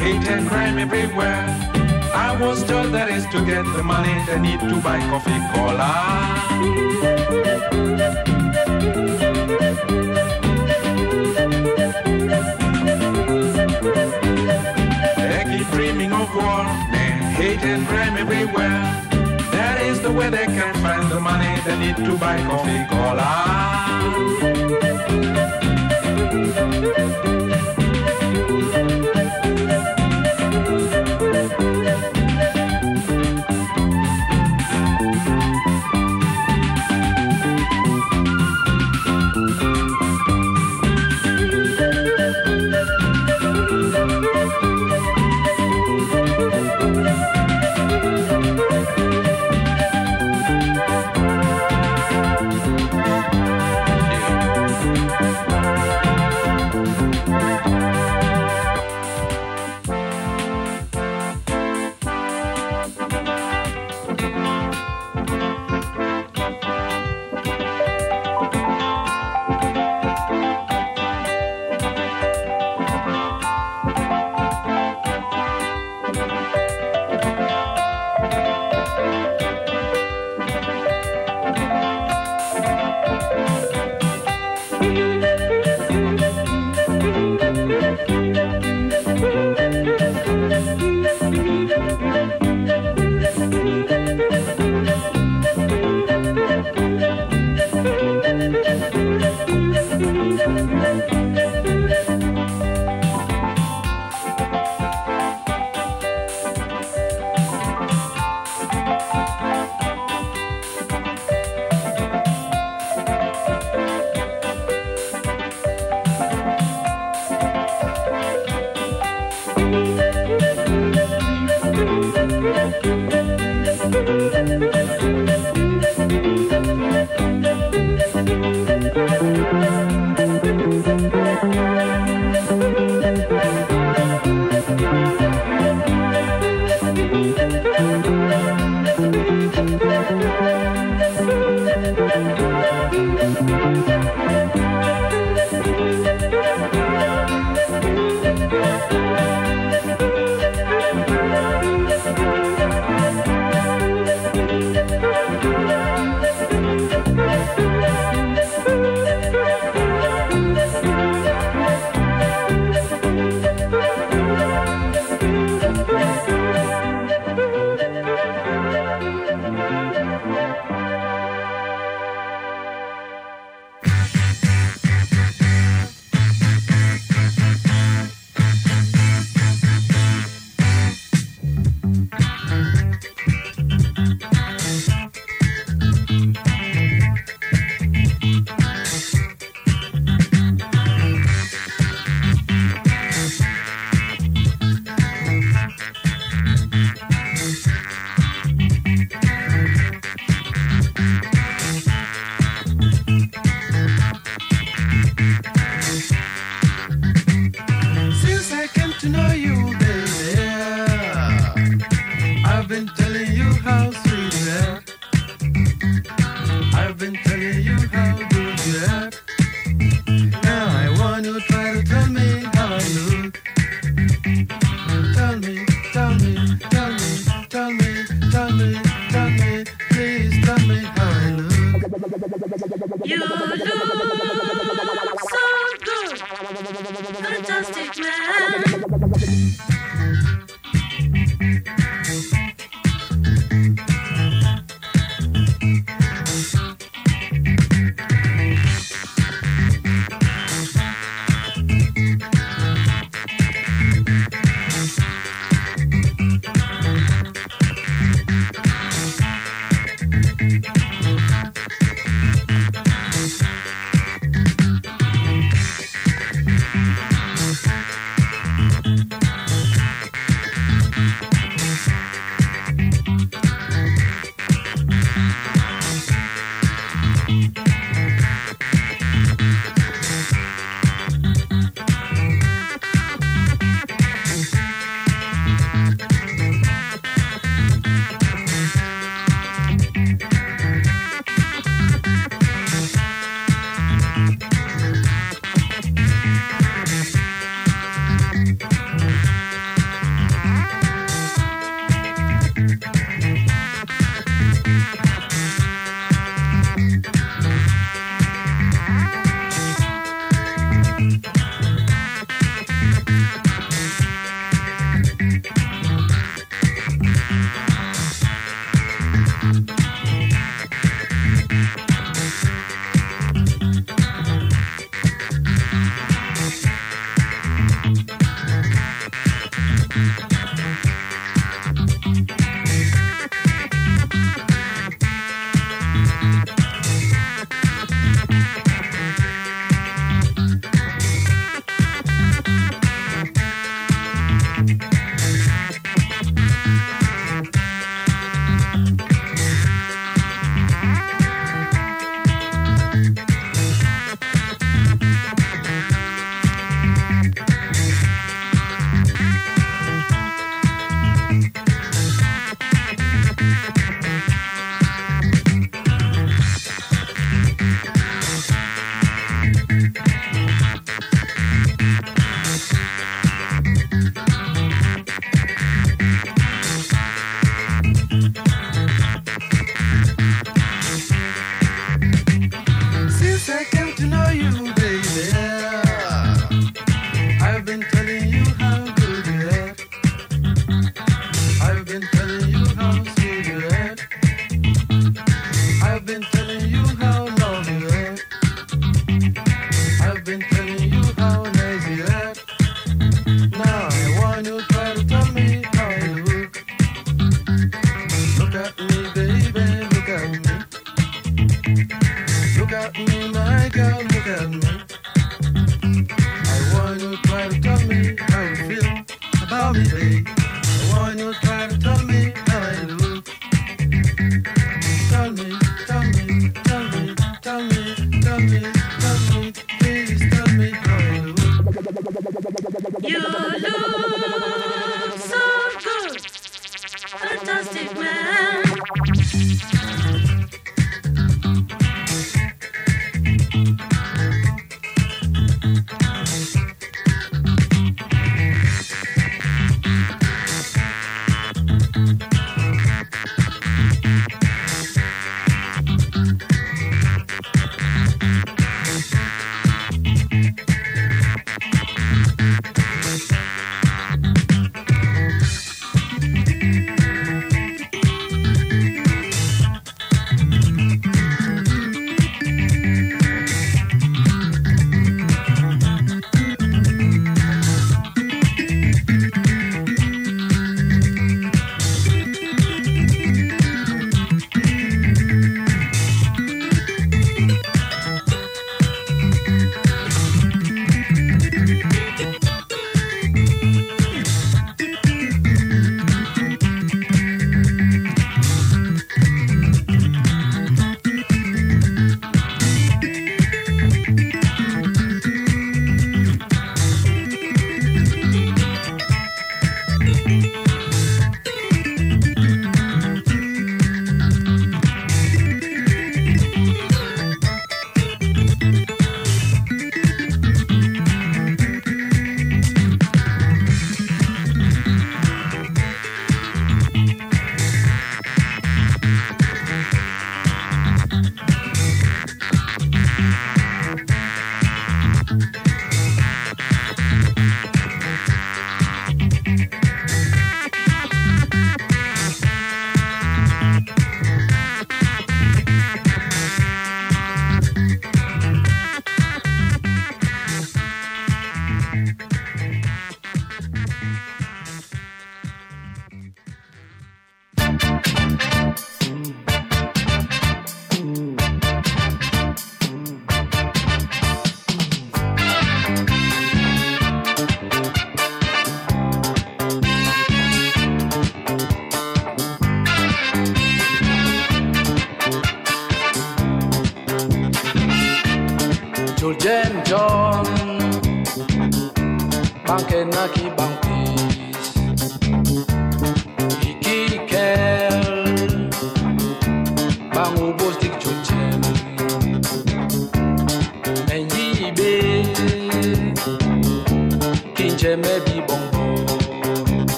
Hate and crime everywhere. I was told that is to get the money they need to buy coffee cola. They keep dreaming of war, man, hate and crime everywhere. That is the way they can find the money they need to buy coffee cola.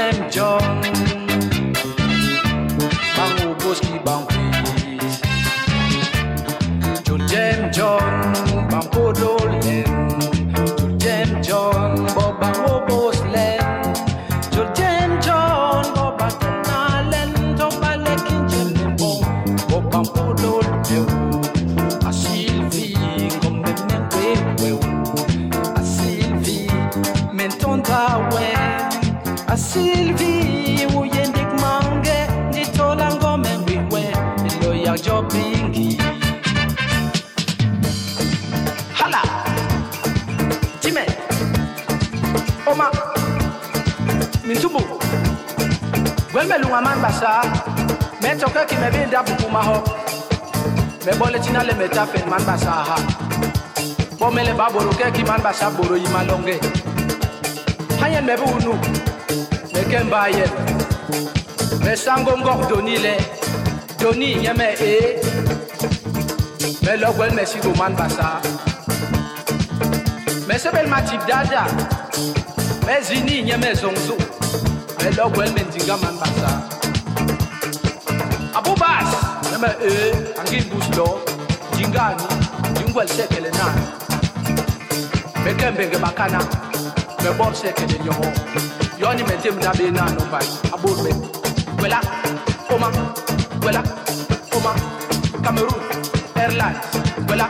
and John. ja fen man basa ha. Bomele ba boro ke ki man basa boro yi malonge. Hayen mebe unu meke mba ye. Me sango ngok doni le doni yeme e. Me logwel me sigo man basa. Me sebel matib dada me zini nyeme zongzo me logwel me ndinga man basa. Abubas yeme e angi buslo ngani ngingwelisekele nani? Bekembe ngebakhana bebosekele nyoho yona imente mina benano mbayi abulbe wela oma wela oma cameroon airlines. Wela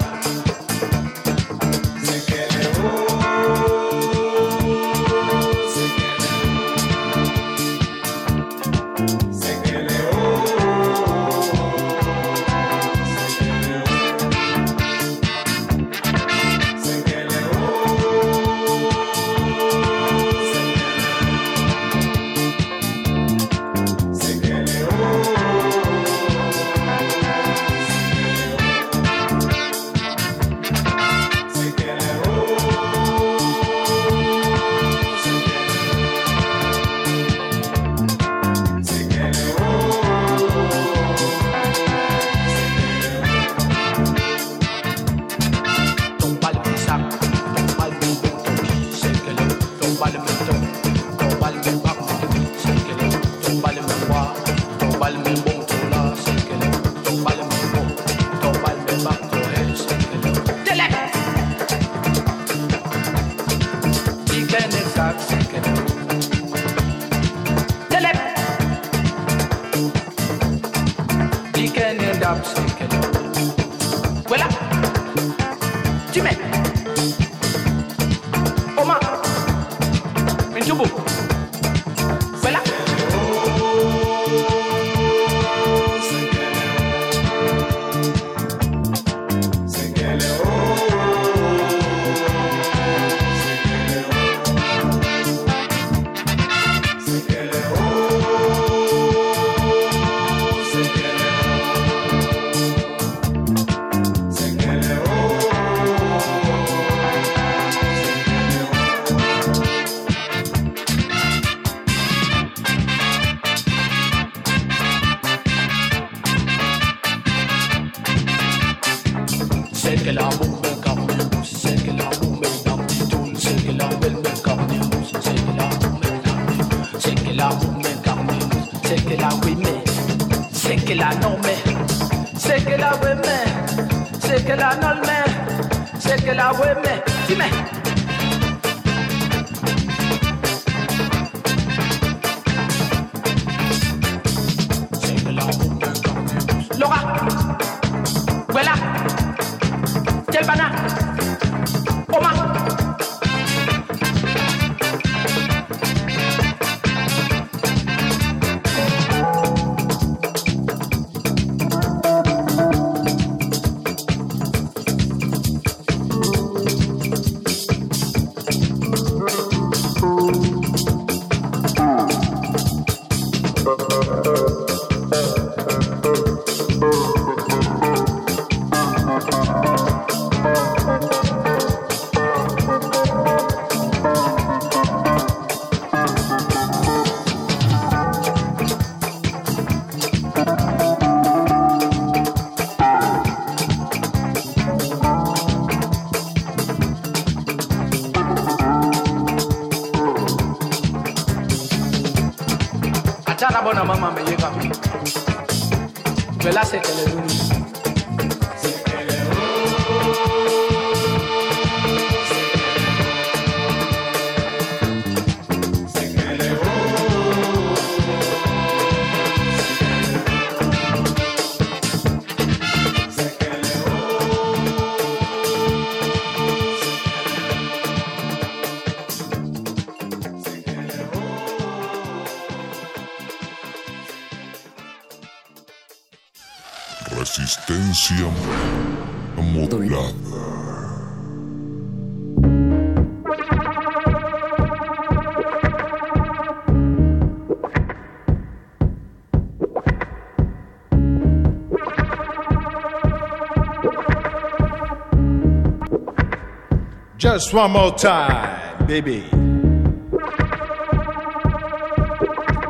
Just one more time, baby.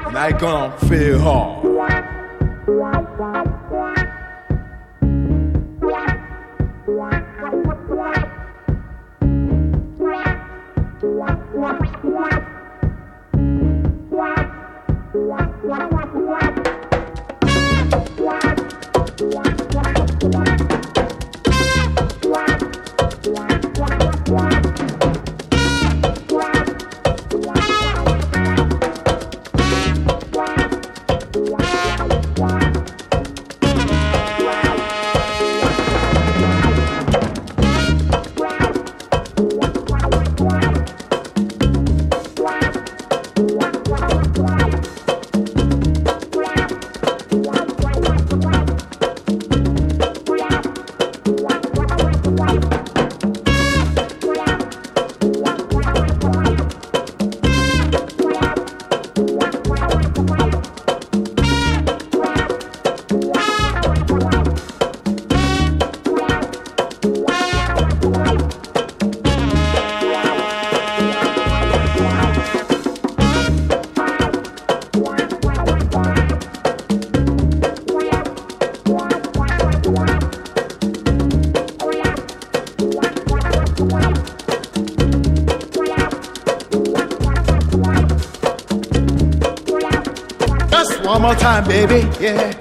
And I gonna feel hard. time, baby, yeah.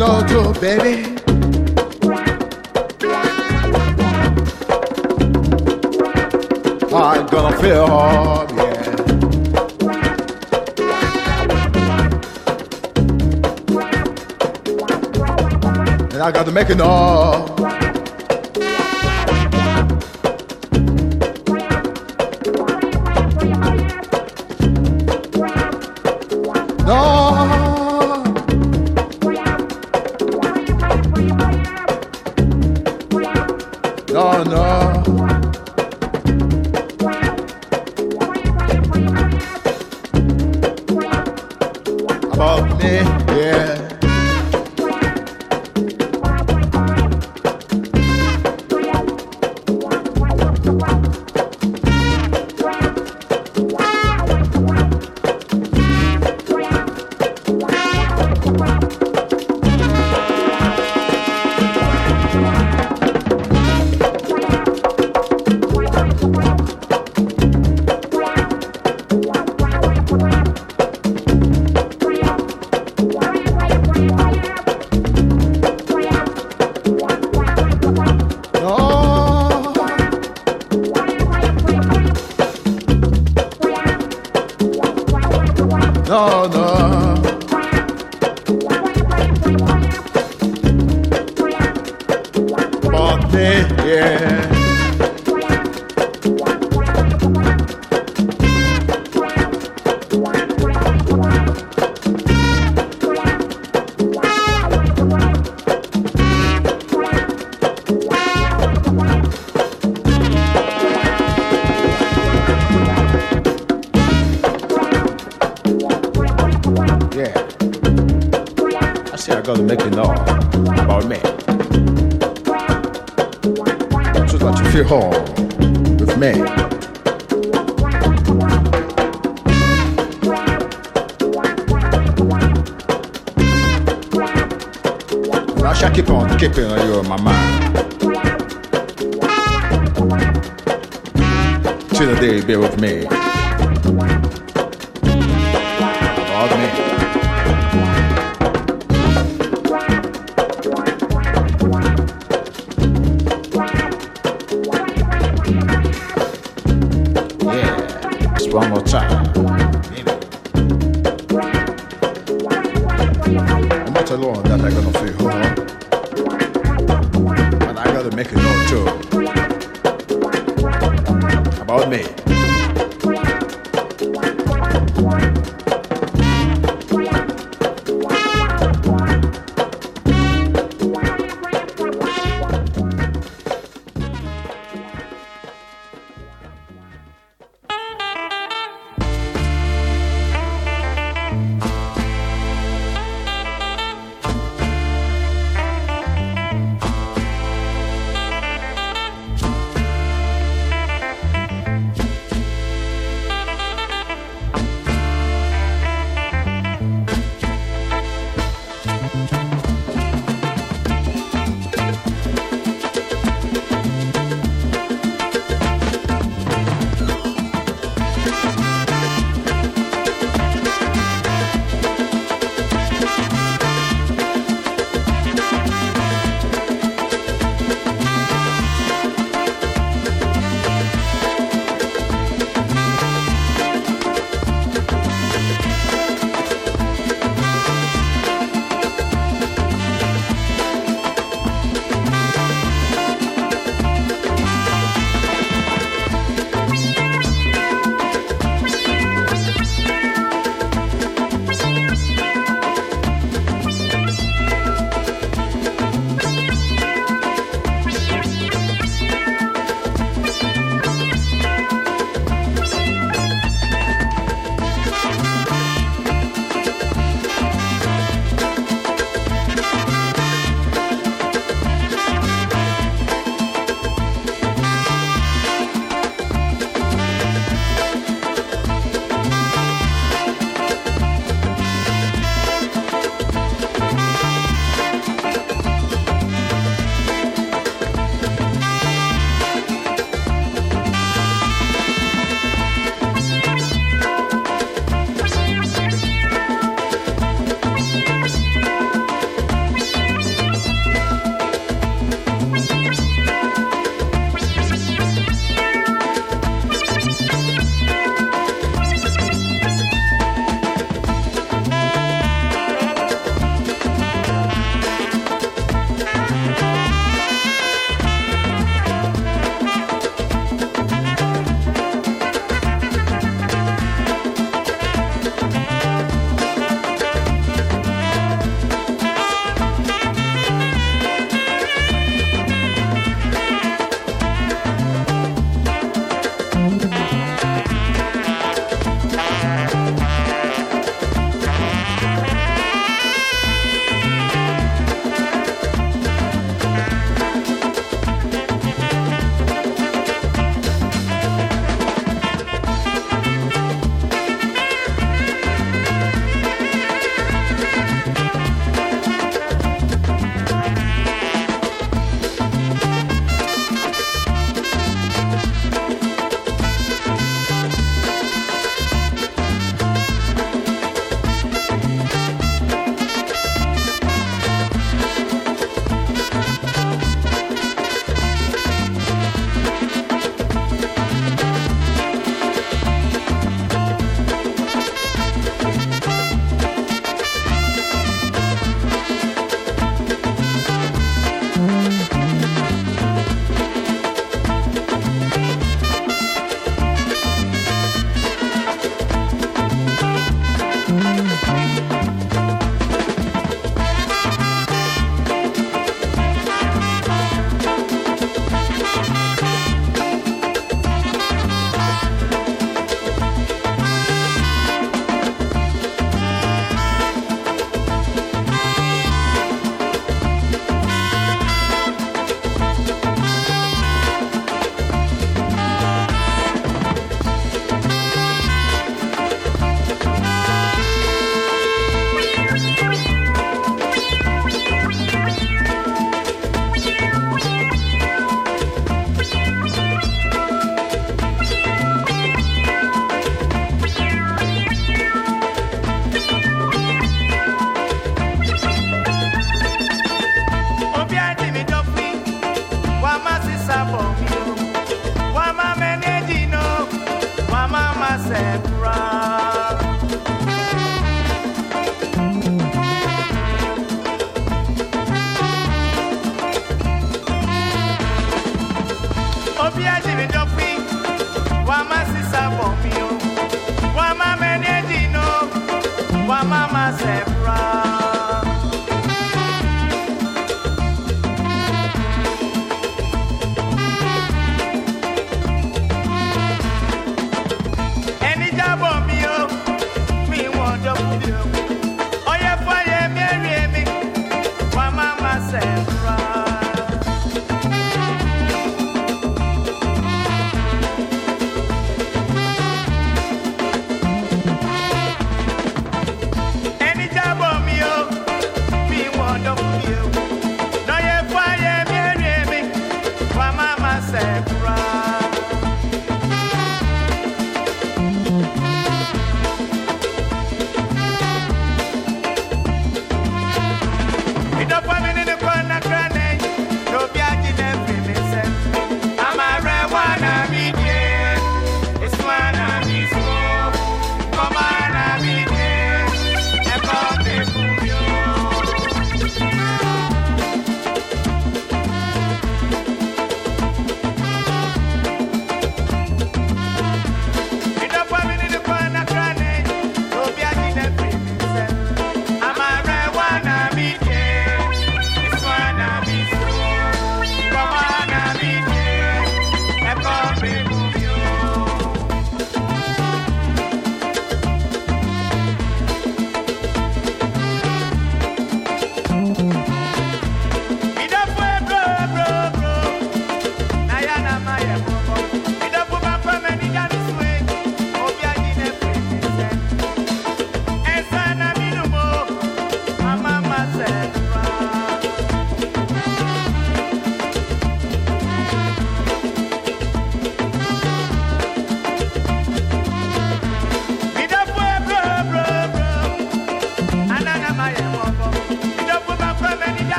No true, baby. I'm gonna feel hard, yeah. And I got to make it up.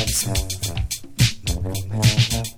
Thank you.